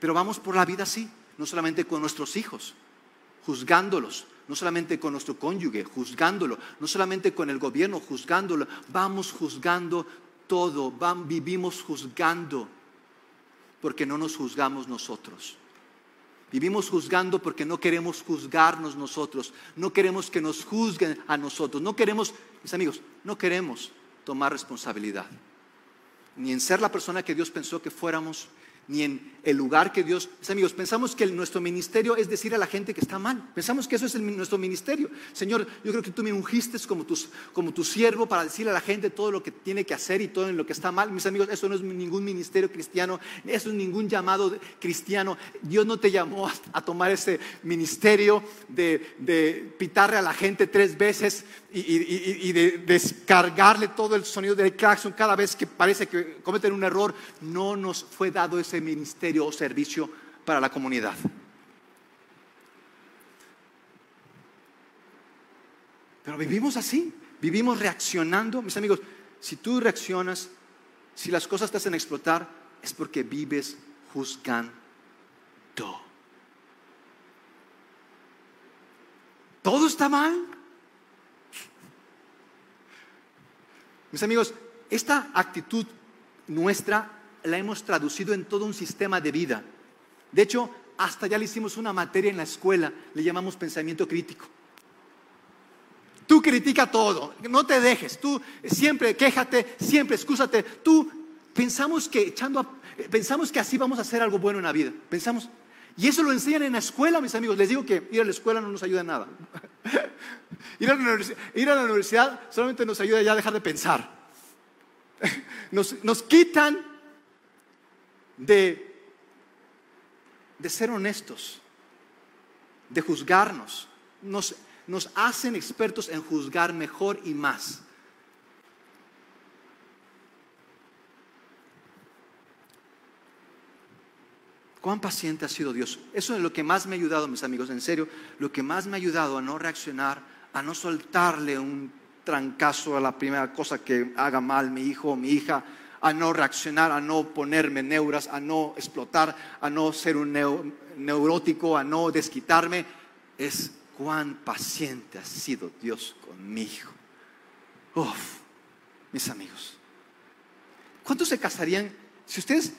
Pero vamos por la vida así, no solamente con nuestros hijos, juzgándolos, no solamente con nuestro cónyuge, juzgándolo, no solamente con el gobierno, juzgándolo, vamos juzgando todo, vivimos juzgando, porque no nos juzgamos nosotros. Vivimos juzgando porque no queremos juzgarnos nosotros, no queremos que nos juzguen a nosotros, no queremos, mis amigos, no queremos tomar responsabilidad, ni en ser la persona que Dios pensó que fuéramos, ni en el lugar que Dios... Mis amigos, pensamos que nuestro ministerio es decir a la gente que está mal. Pensamos que eso es nuestro ministerio. Señor, yo creo que tú me ungiste como, como tu siervo para decirle a la gente todo lo que tiene que hacer y todo en lo que está mal. Mis amigos, eso no es ningún ministerio cristiano, eso es ningún llamado cristiano. Dios no te llamó a, tomar ese ministerio de, pitarle a la gente tres veces y, y de descargarle todo el sonido del claxon cada vez que parece que cometen un error. No nos fue dado ese ministerio o servicio para la comunidad. Pero vivimos así, vivimos reaccionando. Mis amigos, si tú reaccionas, si las cosas te hacen explotar, es porque vives juzgando. ¿Todo está mal? Mis amigos, esta actitud nuestra la hemos traducido en todo un sistema de vida. De hecho, hasta ya le hicimos una materia en la escuela, le llamamos pensamiento crítico. Tú critica todo, no te dejes, tú siempre quéjate, siempre excúsate. Tú pensamos que echando pensamos que así vamos a hacer algo bueno en la vida. Pensamos y eso lo enseñan en la escuela, mis amigos. Les digo que ir a la escuela no nos ayuda en nada. (laughs) ir, a la universidad, solamente nos ayuda ya a dejar de pensar. (laughs) Nos, nos quitan de, de ser honestos, de juzgarnos. Nos, nos hacen expertos en juzgar mejor y más. ¿Cuán paciente ha sido Dios? Eso es lo que más me ha ayudado, mis amigos, en serio, lo que más me ha ayudado a no reaccionar, a no soltarle un trancazo a la primera cosa que haga mal mi hijo o mi hija, a no reaccionar, a no ponerme neuras, a no explotar, a no ser un neurótico, a no desquitarme, es cuán paciente ha sido Dios conmigo. Uf, mis amigos. ¿Cuántos se casarían, si ustedes,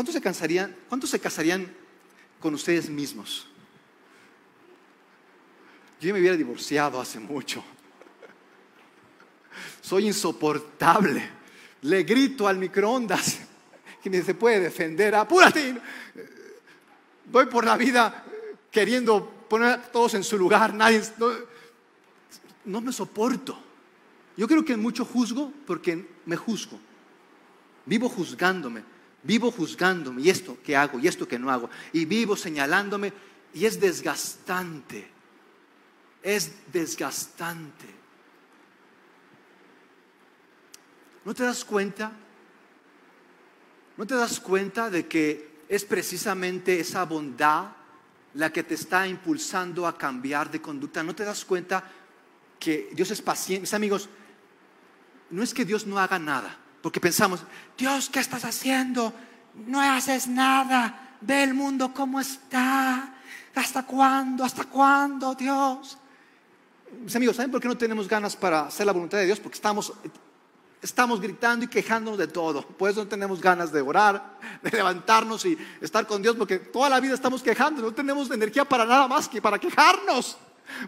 cuántos se casarían, cuántos se casarían con ustedes mismos? Yo me hubiera divorciado hace mucho. Soy insoportable le grito al microondas que ni se puede defender, apúrate. Voy por la vida queriendo poner a todos en su lugar, nadie, no, me soporto. Yo creo que mucho juzgo porque me juzgo. Vivo juzgándome, vivo juzgándome, y esto que hago, y esto que no hago, y vivo señalándome, y es desgastante, es desgastante. ¿No te das cuenta? ¿No te das cuenta de que es precisamente esa bondad la que te está impulsando a cambiar de conducta? ¿No te das cuenta que Dios es paciente? Mis amigos, no es que Dios no haga nada, porque pensamos, Dios, ¿qué estás haciendo? No haces nada. Ve el mundo cómo está. ¿Hasta cuándo? ¿Hasta cuándo, Dios? Mis amigos, ¿saben por qué no tenemos ganas para hacer la voluntad de Dios? Porque estamos estamos gritando y quejándonos de todo. Por eso no tenemos ganas de orar, de levantarnos y estar con Dios, porque toda la vida estamos quejando, no tenemos energía para nada más que para quejarnos.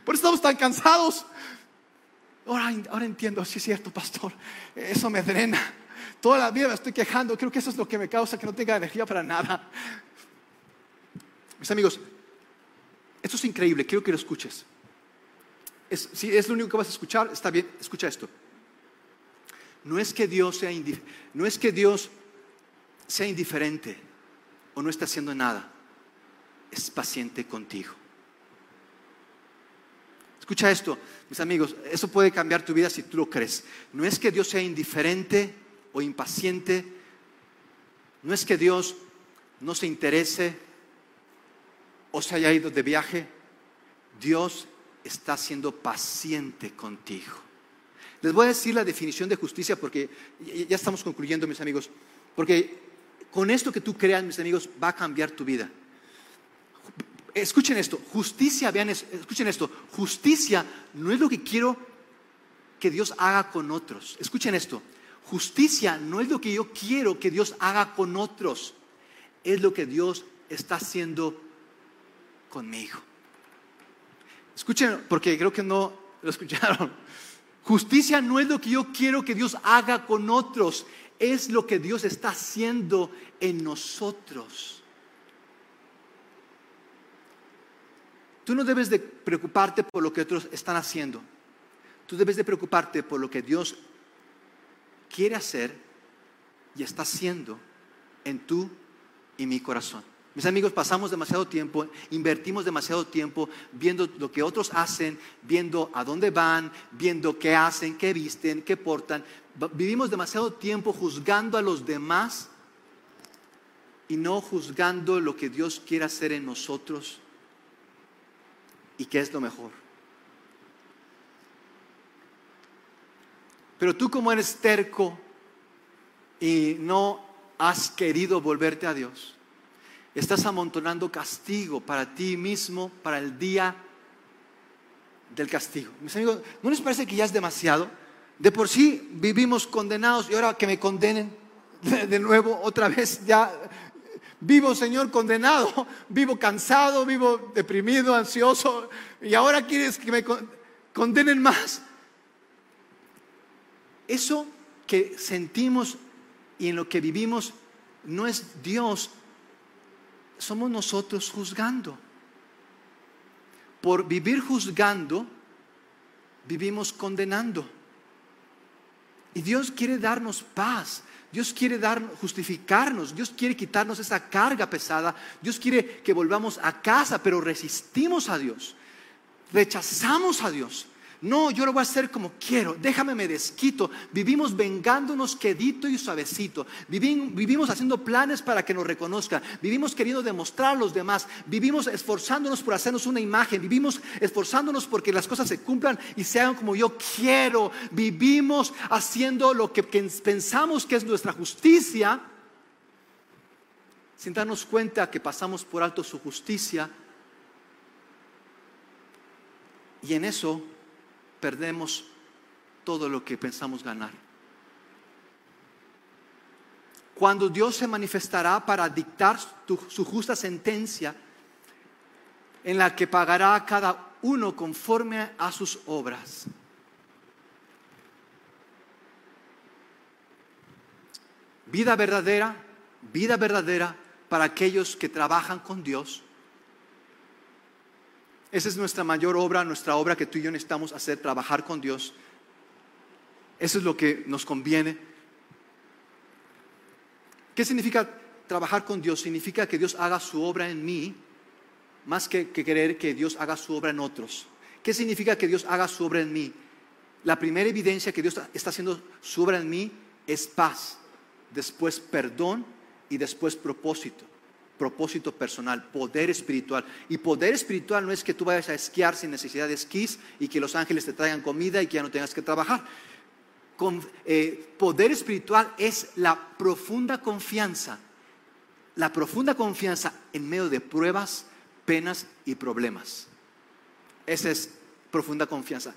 Por eso estamos tan cansados. Ahora, ahora entiendo, sí es cierto, pastor, eso me drena. Toda la vida me estoy quejando, creo que eso es lo que me causa que no tenga energía para nada. Mis amigos, esto es increíble, quiero que lo escuches. si es lo único que vas a escuchar, está bien, escucha esto no es que Dios sea, no es que Dios sea indiferente o no esté haciendo nada, es paciente contigo. Escucha esto, mis amigos, eso puede cambiar tu vida si tú lo crees. No es que Dios sea indiferente o impaciente, no es que Dios no se interese o se haya ido de viaje, Dios está siendo paciente contigo. Les voy a decir la definición de justicia porque ya estamos concluyendo, mis amigos. Porque con esto que tú creas, mis amigos, va a cambiar tu vida. Escuchen esto, justicia, vean, escuchen esto, justicia no es lo que quiero que Dios haga con otros. Escuchen esto, justicia no es lo que yo quiero que Dios haga con otros, es lo que Dios está haciendo conmigo. Escuchen, porque creo que no lo escucharon. Justicia no es lo que yo quiero que Dios haga con otros, es lo que Dios está haciendo en nosotros. Tú no debes de preocuparte por lo que otros están haciendo. Tú debes de preocuparte por lo que Dios quiere hacer y está haciendo en tú y mi corazón. Mis amigos, pasamos demasiado tiempo, invertimos demasiado tiempo viendo lo que otros hacen, viendo a dónde van, viendo qué hacen, qué visten, qué portan. Vivimos demasiado tiempo juzgando a los demás y no juzgando lo que Dios quiere hacer en nosotros y qué es lo mejor. Pero tú como eres terco y no has querido volverte a Dios, estás amontonando castigo para ti mismo, para el día del castigo. Mis amigos, ¿no les parece que ya es demasiado? De por sí vivimos condenados y ahora que me condenen de nuevo otra vez ya vivo, Señor, condenado, (laughs) vivo cansado, vivo deprimido, ansioso y ahora quieres que me condenen más. Eso que sentimos y en lo que vivimos no es Dios somos nosotros juzgando. Por vivir juzgando, vivimos condenando. Y Dios quiere darnos paz. Dios quiere justificarnos, Dios quiere quitarnos esa carga pesada, Dios quiere que volvamos a casa, pero resistimos a Dios, rechazamos a Dios, No, yo lo voy a hacer como quiero. Déjame me desquito. Vivimos vengándonos quedito y suavecito. Vivimos haciendo planes para que nos reconozcan. Vivimos queriendo demostrar a los demás. Vivimos esforzándonos por hacernos una imagen. Vivimos esforzándonos porque las cosas se cumplan y se hagan como yo quiero. Vivimos haciendo lo que pensamos que es nuestra justicia sin darnos cuenta que pasamos por alto su justicia. Y en eso perdemos todo lo que pensamos ganar. Cuando Dios se manifestará para dictar su justa sentencia, en la que pagará a cada uno conforme a sus obras. Vida verdadera, vida verdadera para aquellos que trabajan con Dios esa es nuestra mayor obra, nuestra obra que tú y yo necesitamos hacer, trabajar con Dios. Eso es lo que nos conviene. ¿Qué significa trabajar con Dios? Significa que Dios haga su obra en mí, más que, querer que Dios haga su obra en otros. ¿Qué significa que Dios haga su obra en mí? La primera evidencia que Dios está haciendo su obra en mí es paz, después perdón y después propósito propósito personal, poder espiritual. Y poder espiritual no es que tú vayas a esquiar sin necesidad de esquís y que los ángeles te traigan comida y que ya no tengas que trabajar. Con, eh, poder espiritual es la profunda confianza, la profunda confianza en medio de pruebas, penas y problemas. Esa es profunda confianza.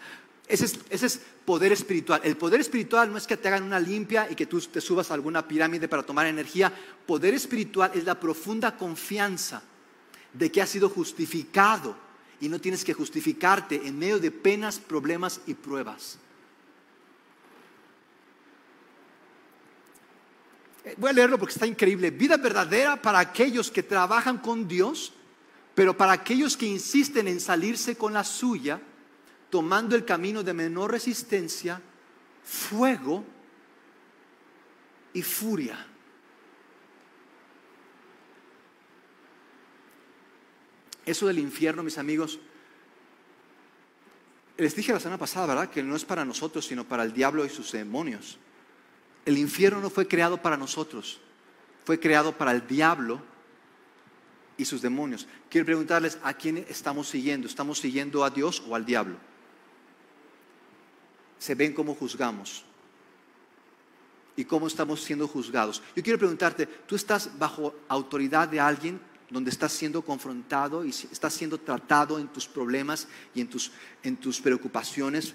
Ese es, poder espiritual. El poder espiritual no es que te hagan una limpia y que tú te subas a alguna pirámide para tomar energía. Poder espiritual es la profunda confianza de que has sido justificado y no tienes que justificarte en medio de penas, problemas y pruebas. Eh, voy a leerlo porque está increíble. Vida verdadera para aquellos que trabajan con Dios, pero para aquellos que insisten en salirse con la suya tomando el camino de menor resistencia, fuego y furia. Eso del infierno, mis amigos, les dije la semana pasada, ¿verdad? Que no es para nosotros, sino para el diablo y sus demonios. El infierno no fue creado para nosotros, fue creado para el diablo y sus demonios. Quiero preguntarles, ¿a quién estamos siguiendo? ¿Estamos siguiendo a Dios o al diablo? Se ven cómo juzgamos y cómo estamos siendo juzgados. Yo quiero preguntarte, ¿tú estás bajo autoridad de alguien donde estás siendo confrontado y estás siendo tratado en tus problemas y en tus, en tus preocupaciones?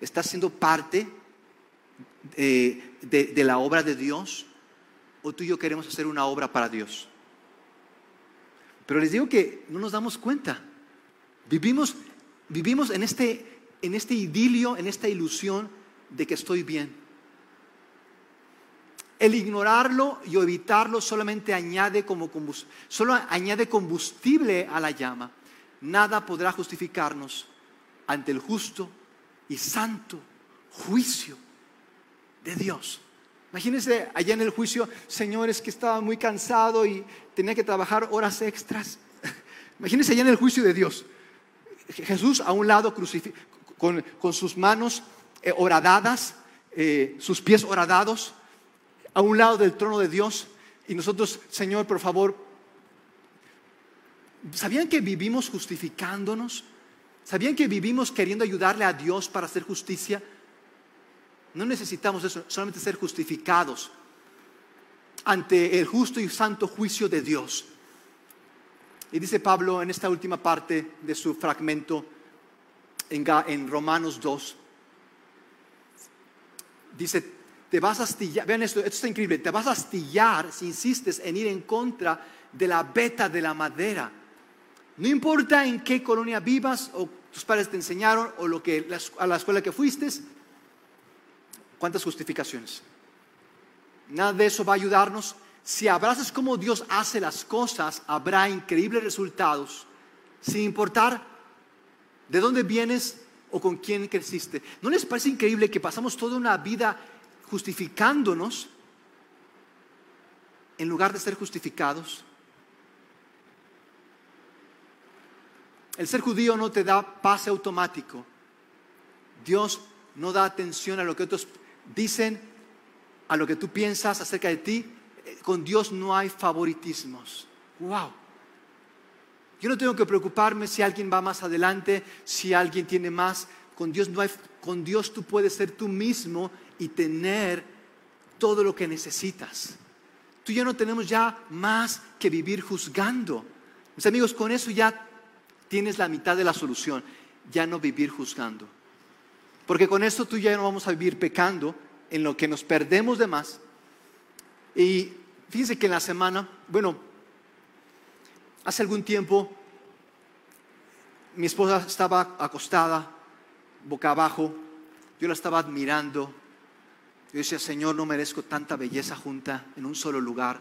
¿Estás siendo parte de, de la obra de Dios? ¿O tú y yo queremos hacer una obra para Dios? Pero les digo que no nos damos cuenta. Vivimos, vivimos en este en este idilio, en esta ilusión de que estoy bien. El ignorarlo y evitarlo solamente añade, como solo añade combustible a la llama. Nada podrá justificarnos ante el justo y santo juicio de Dios. Imagínense allá en el juicio, señores, que estaba muy cansado y tenía que trabajar horas extras. (laughs) Imagínense allá en el juicio de Dios. Jesús a un lado con, sus manos eh, horadadas, eh, sus pies horadados, a un lado del trono de Dios. Y nosotros, Señor, por favor, ¿sabían que vivimos justificándonos? ¿Sabían que vivimos queriendo ayudarle a Dios para hacer justicia? No necesitamos eso, solamente ser justificados ante el justo y santo juicio de Dios. Y dice Pablo en esta última parte de su fragmento, en, Romanos 2. Dice, te vas a astillar, vean esto, esto está increíble, te vas a astillar si insistes en ir en contra de la beta de la madera. No importa en qué colonia vivas o tus padres te enseñaron o lo que, a la escuela que fuiste, ¿cuántas justificaciones? Nada de eso va a ayudarnos. Si abrazas cómo Dios hace las cosas, habrá increíbles resultados, sin importar ¿De dónde vienes o con quién creciste? ¿No les parece increíble que pasamos toda una vida justificándonos en lugar de ser justificados? El ser judío no te da pase automático. Dios no da atención a lo que otros dicen, a lo que tú piensas acerca de ti. Con Dios no hay favoritismos. Wow. Yo no tengo que preocuparme si alguien va más adelante, si alguien tiene más. Con Dios no hay, con Dios tú puedes ser tú mismo y tener todo lo que necesitas. Tú y yo no tenemos ya más que vivir juzgando. Mis amigos, con eso ya tienes la mitad de la solución, ya no vivir juzgando. Porque con esto tú ya no vamos a vivir pecando en lo que nos perdemos de más. Y fíjense que en la semana, bueno, hace algún tiempo mi esposa estaba acostada, boca abajo, yo la estaba admirando. Yo decía, Señor, no merezco tanta belleza junta en un solo lugar.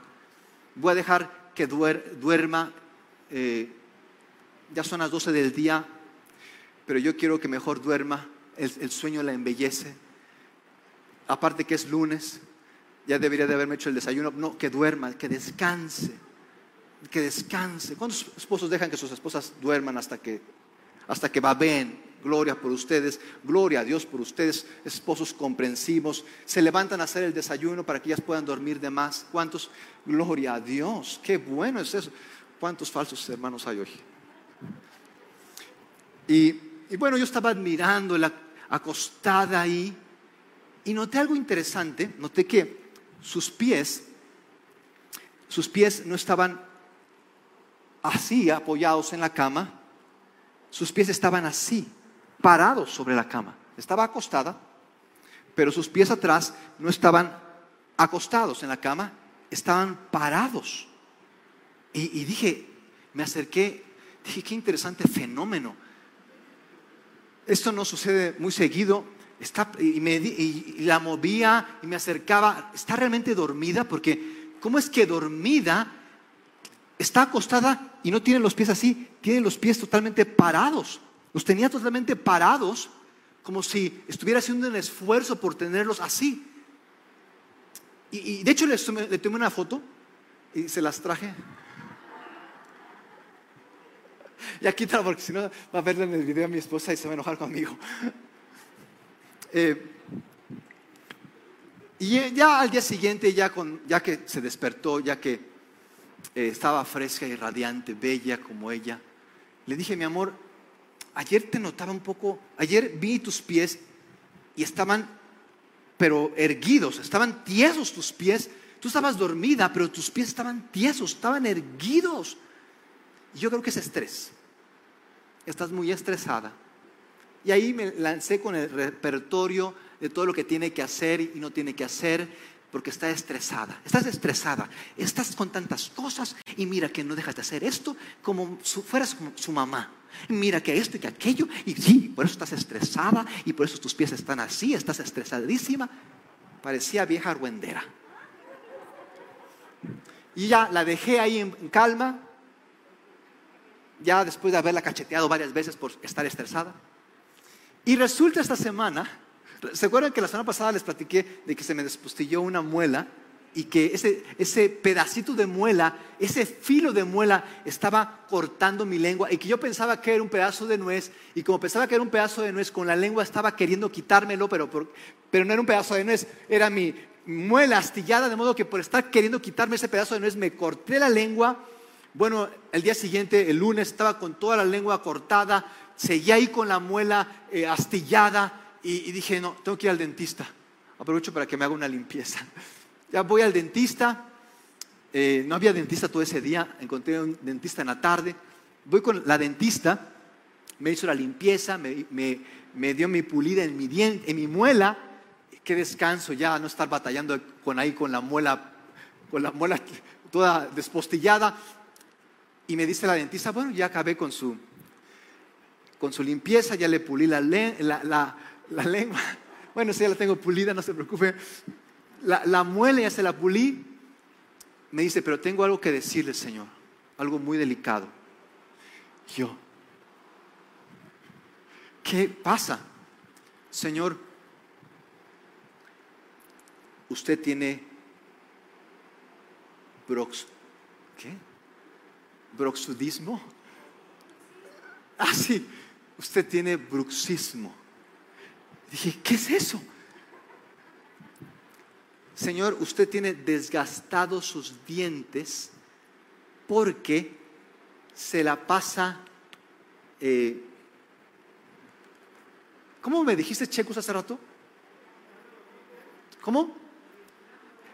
Voy a dejar que duerma. Eh, ya son las 12 del día, pero yo quiero que mejor duerma el, sueño la embellece. Aparte que es lunes, ya debería de haberme hecho el desayuno. No, que duerma, que descanse, que descanse. ¿Cuántos esposos dejan que sus esposas duerman hasta que, hasta que? Gloria por ustedes, gloria a Dios por ustedes, esposos comprensivos. Se levantan a hacer el desayuno para que ellas puedan dormir de más. ¿Cuántos? Gloria a Dios, qué bueno es eso. ¿Cuántos falsos hermanos hay hoy? Y y bueno, yo estaba admirando la acostada ahí y noté algo interesante, noté que sus pies, sus pies no estaban así apoyados en la cama, sus pies estaban así, parados sobre la cama. Estaba acostada, pero sus pies atrás no estaban acostados en la cama, estaban parados. Y, y dije, me acerqué, dije, qué interesante fenómeno esto no sucede muy seguido. y, me, la movía y me acercaba. Está realmente dormida porque, ¿cómo es que dormida está acostada y no tiene los pies así? Tiene los pies totalmente parados. Los tenía totalmente parados, como si estuviera haciendo un esfuerzo por tenerlos así. Y, de hecho le, tomé una foto y se las traje. (laughs) Ya quítalo porque si no va a verle en el video a mi esposa y se va a enojar conmigo. (laughs) Eh, y ya al día siguiente, ya, con, ya que se despertó, ya que eh, estaba fresca y radiante, bella como ella, le dije, mi amor, ayer te notaba un poco, ayer vi tus pies y estaban, pero erguidos, estaban tiesos tus pies. Tú estabas dormida, pero tus pies estaban tiesos, estaban erguidos. Yo creo que es estrés. Estás muy estresada. Y ahí me lancé con el repertorio de todo lo que tiene que hacer y no tiene que hacer, porque está estresada. Estás estresada. Estás con tantas cosas y mira que no dejas de hacer esto como si fueras su mamá. Mira que esto y que aquello. Y sí, por eso estás estresada y por eso tus pies están así. Estás estresadísima. Parecía vieja argüendera. Y ya la dejé ahí en calma ya después de haberla cacheteado varias veces por estar estresada. Y resulta esta semana, ¿se acuerdan que la semana pasada les platiqué de que se me despostilló una muela y que ese, ese pedacito de muela, ese filo de muela estaba cortando mi lengua y que yo pensaba que era un pedazo de nuez y como pensaba que era un pedazo de nuez, con la lengua estaba queriendo quitármelo, pero, pero no era un pedazo de nuez, era mi muela astillada, de modo que por estar queriendo quitarme ese pedazo de nuez me corté la lengua. Bueno, el día siguiente, el lunes, estaba con toda la lengua cortada, seguía ahí con la muela eh, astillada y, dije, no, tengo que ir al dentista. Aprovecho para que me haga una limpieza. Ya voy al dentista. Eh, no había dentista todo ese día, encontré un dentista en la tarde. Voy con la dentista, me hizo la limpieza, me, dio mi pulida en mi, en mi muela. Qué descanso ya, no estar batallando con ahí con la muela, con la muela toda despostillada. Y me dice la dentista, bueno, ya acabé con su, con su limpieza, ya le pulí la, la, lengua. Bueno, si ya la tengo pulida, no se preocupe. La, la muela ya se la pulí. Me dice, pero tengo algo que decirle, Señor. Algo muy delicado. Yo, ¿qué pasa? Señor, usted tiene Brox. ¿Qué? bruxismo. Ah, sí, usted tiene bruxismo. Dije, ¿qué es eso? Señor, usted tiene desgastados sus dientes porque se la pasa... Eh, ¿Cómo me dijiste checos hace rato? ¿Cómo?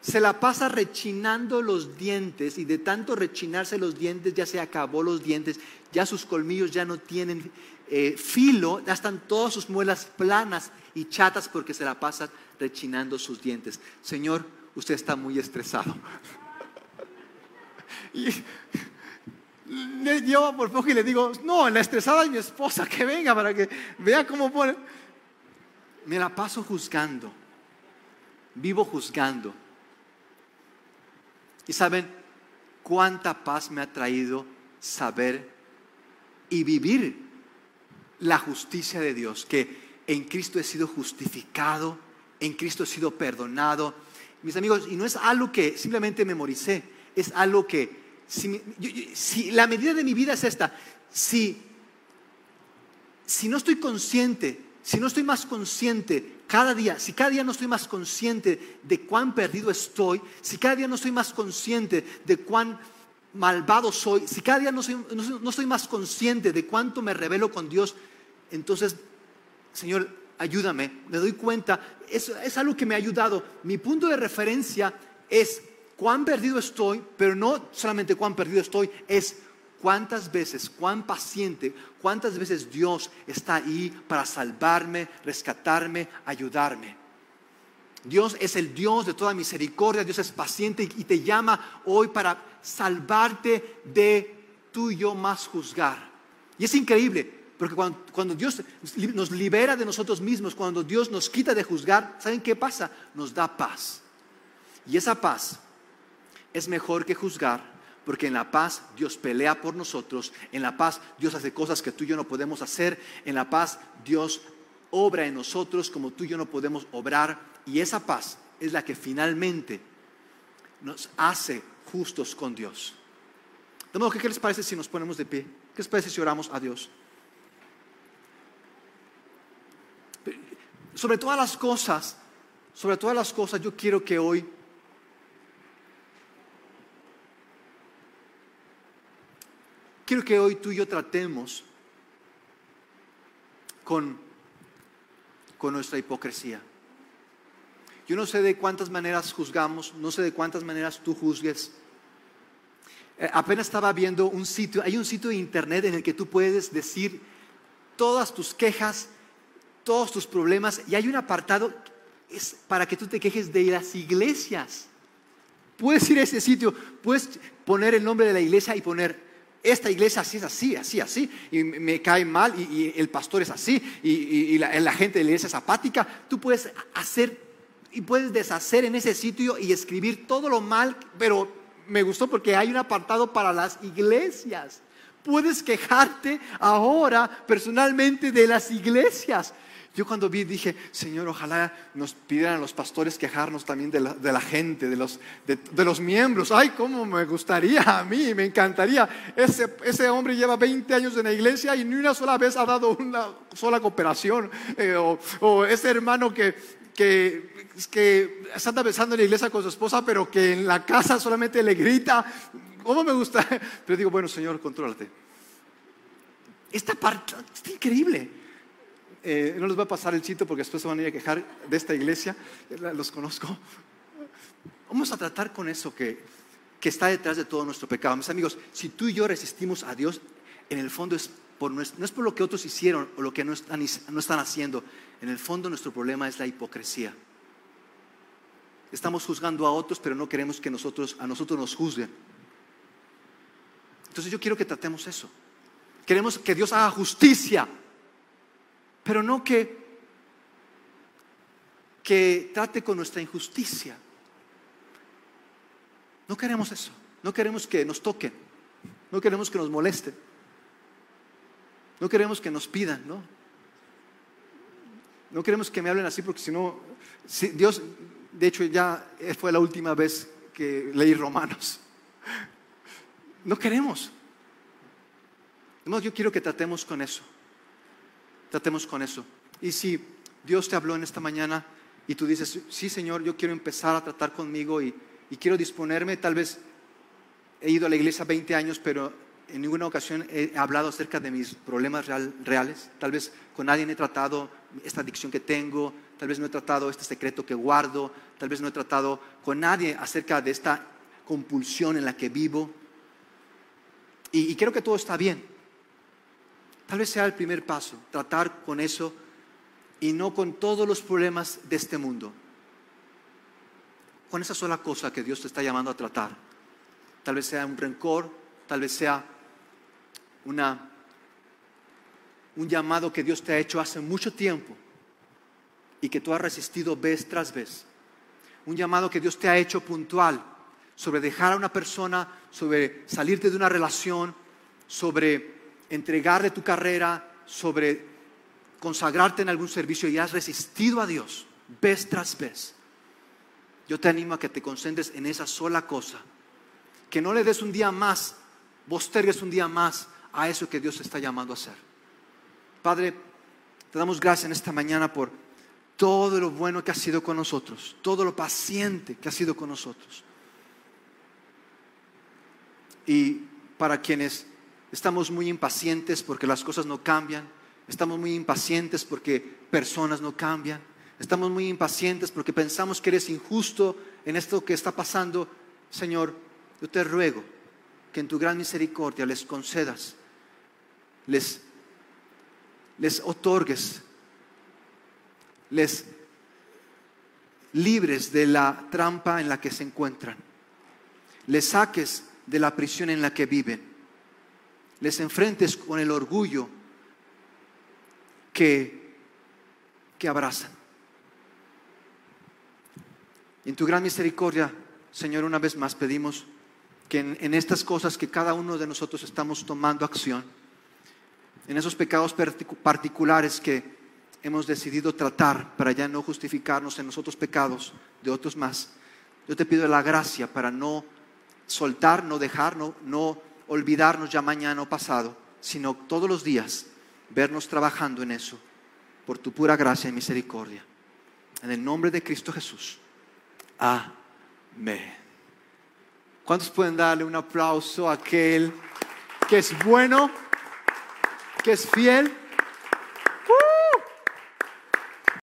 Se la pasa rechinando los dientes y de tanto rechinarse los dientes ya se acabó los dientes, ya sus colmillos ya no tienen eh, filo, ya están todas sus muelas planas y chatas porque se la pasa rechinando sus dientes. Señor, usted está muy estresado. (laughs) y le por poco y le digo, no, la estresada es mi esposa, que venga para que vea cómo pone. Me la paso juzgando, vivo juzgando. Y saben cuánta paz me ha traído saber y vivir la justicia de Dios, que en Cristo he sido justificado, en Cristo he sido perdonado. Mis amigos, y no es algo que simplemente memoricé, es algo que, si, la medida de mi vida es esta, si, si no estoy consciente, si no estoy más consciente cada día, si cada día no estoy más consciente de cuán perdido estoy, si cada día no estoy más consciente de cuán malvado soy, si cada día no, no, estoy más consciente de cuánto me revelo con Dios, entonces, Señor, ayúdame, me doy cuenta, es, es algo que me ha ayudado. Mi punto de referencia es cuán perdido estoy, pero no solamente cuán perdido estoy, es cuántas veces, cuán paciente, cuántas veces Dios está ahí para salvarme, rescatarme, ayudarme. Dios es el Dios de toda misericordia, Dios es paciente y te llama hoy para salvarte de y yo más juzgar. Y es increíble, porque cuando, Dios nos libera de nosotros mismos, cuando Dios nos quita de juzgar, ¿saben qué pasa? Nos da paz. Y esa paz es mejor que juzgar, porque en la paz Dios pelea por nosotros, en la paz Dios hace cosas que tú y yo no podemos hacer, en la paz Dios obra en nosotros como tú y yo no podemos obrar, y esa paz es la que finalmente nos hace justos con Dios. De modo que, ¿qué les parece si nos ponemos de pie? ¿Qué les parece si oramos a Dios? Sobre todas las cosas, sobre todas las cosas, yo quiero que hoy quiero que hoy tú y yo tratemos con, con nuestra hipocresía. Yo no sé de cuántas maneras juzgamos, no sé de cuántas maneras tú juzgues. Eh, apenas estaba viendo un sitio, hay un sitio de internet en el que tú puedes decir todas tus quejas, todos tus problemas, y hay un apartado es para que tú te quejes de las iglesias. Puedes ir a ese sitio, puedes poner el nombre de la iglesia y poner, esta iglesia así es así, así, así, y me cae mal, y, el pastor es así, y, la, la, gente de la iglesia es apática. Tú puedes hacer y puedes deshacer en ese sitio y escribir todo lo mal, pero me gustó porque hay un apartado para las iglesias. Puedes quejarte ahora personalmente de las iglesias. Yo cuando vi dije, Señor, ojalá nos pidieran los pastores quejarnos también de la, gente, de los, de, los, miembros. Ay, cómo me gustaría a mí, me encantaría. Ese, ese, hombre lleva 20 años en la iglesia y ni una sola vez ha dado una sola cooperación. Eh, o, o, ese hermano que, que, que anda besando en la iglesia con su esposa, pero que en la casa solamente le grita. ¿Cómo me gusta? Pero digo, bueno, Señor, contrólate. Esta parte es increíble. Eh, no les voy a pasar el sitio porque después se van a ir a quejar de esta iglesia. Los conozco. Vamos a tratar con eso que, que está detrás de todo nuestro pecado. Mis amigos, si tú y yo resistimos a Dios, en el fondo es no es por lo que otros hicieron o lo que no están, no están haciendo. En el fondo nuestro problema es la hipocresía. Estamos juzgando a otros, pero no queremos que nosotros, a nosotros nos juzguen. Entonces yo quiero que tratemos eso. Queremos que Dios haga justicia, pero no que, que trate con nuestra injusticia. No queremos eso. No queremos que nos toquen. No queremos que nos molesten. No queremos que nos pidan, ¿no? No queremos que me hablen así porque si no, Dios, de hecho ya fue la última vez que leí Romanos. No queremos. yo quiero que tratemos con eso. Tratemos con eso. Y si Dios te habló en esta mañana y tú dices, sí Señor, yo quiero empezar a tratar conmigo y, quiero disponerme, tal vez he ido a la iglesia 20 años, pero en ninguna ocasión he hablado acerca de mis problemas reales. Tal vez con nadie he tratado esta adicción que tengo, tal vez no he tratado este secreto que guardo, tal vez no he tratado con nadie acerca de esta compulsión en la que vivo. Y, y creo que todo está bien. Tal vez sea el primer paso, tratar con eso y no con todos los problemas de este mundo. Con esa sola cosa que Dios te está llamando a tratar. Tal vez sea un rencor, tal vez sea una, un llamado que Dios te ha hecho hace mucho tiempo y que tú has resistido vez tras vez. Un llamado que Dios te ha hecho puntual sobre dejar a una persona, sobre salirte de una relación, sobre entregarle tu carrera, sobre consagrarte en algún servicio y has resistido a Dios vez tras vez, yo te animo a que te concentres en esa sola cosa. Que no le des un día más, postergues un día más a eso que Dios te está llamando a hacer. Padre, te damos gracias en esta mañana por todo lo bueno que ha sido con nosotros, todo lo paciente que ha sido con nosotros. Y para quienes estamos muy impacientes porque las cosas no cambian, Estamos muy impacientes porque personas no cambian. Estamos muy impacientes porque pensamos que eres injusto en esto que está pasando. Señor, yo te ruego que en tu gran misericordia les concedas, les, les otorgues, les libres de la trampa en la que se encuentran, les saques de la prisión en la que viven, les enfrentes con el orgullo que, que abrazan. En tu gran misericordia, Señor, una vez más pedimos que en, estas cosas que cada uno de nosotros estamos tomando acción, en esos pecados particulares que hemos decidido tratar para ya no justificarnos en los otros pecados de otros más, yo te pido la gracia para no soltar, no dejar, no olvidarnos ya mañana o pasado, sino todos los días vernos trabajando en eso por tu pura gracia y misericordia. En el nombre de Cristo Jesús. Amén. ¿Cuántos pueden darle un aplauso a aquel que es bueno, que es fiel?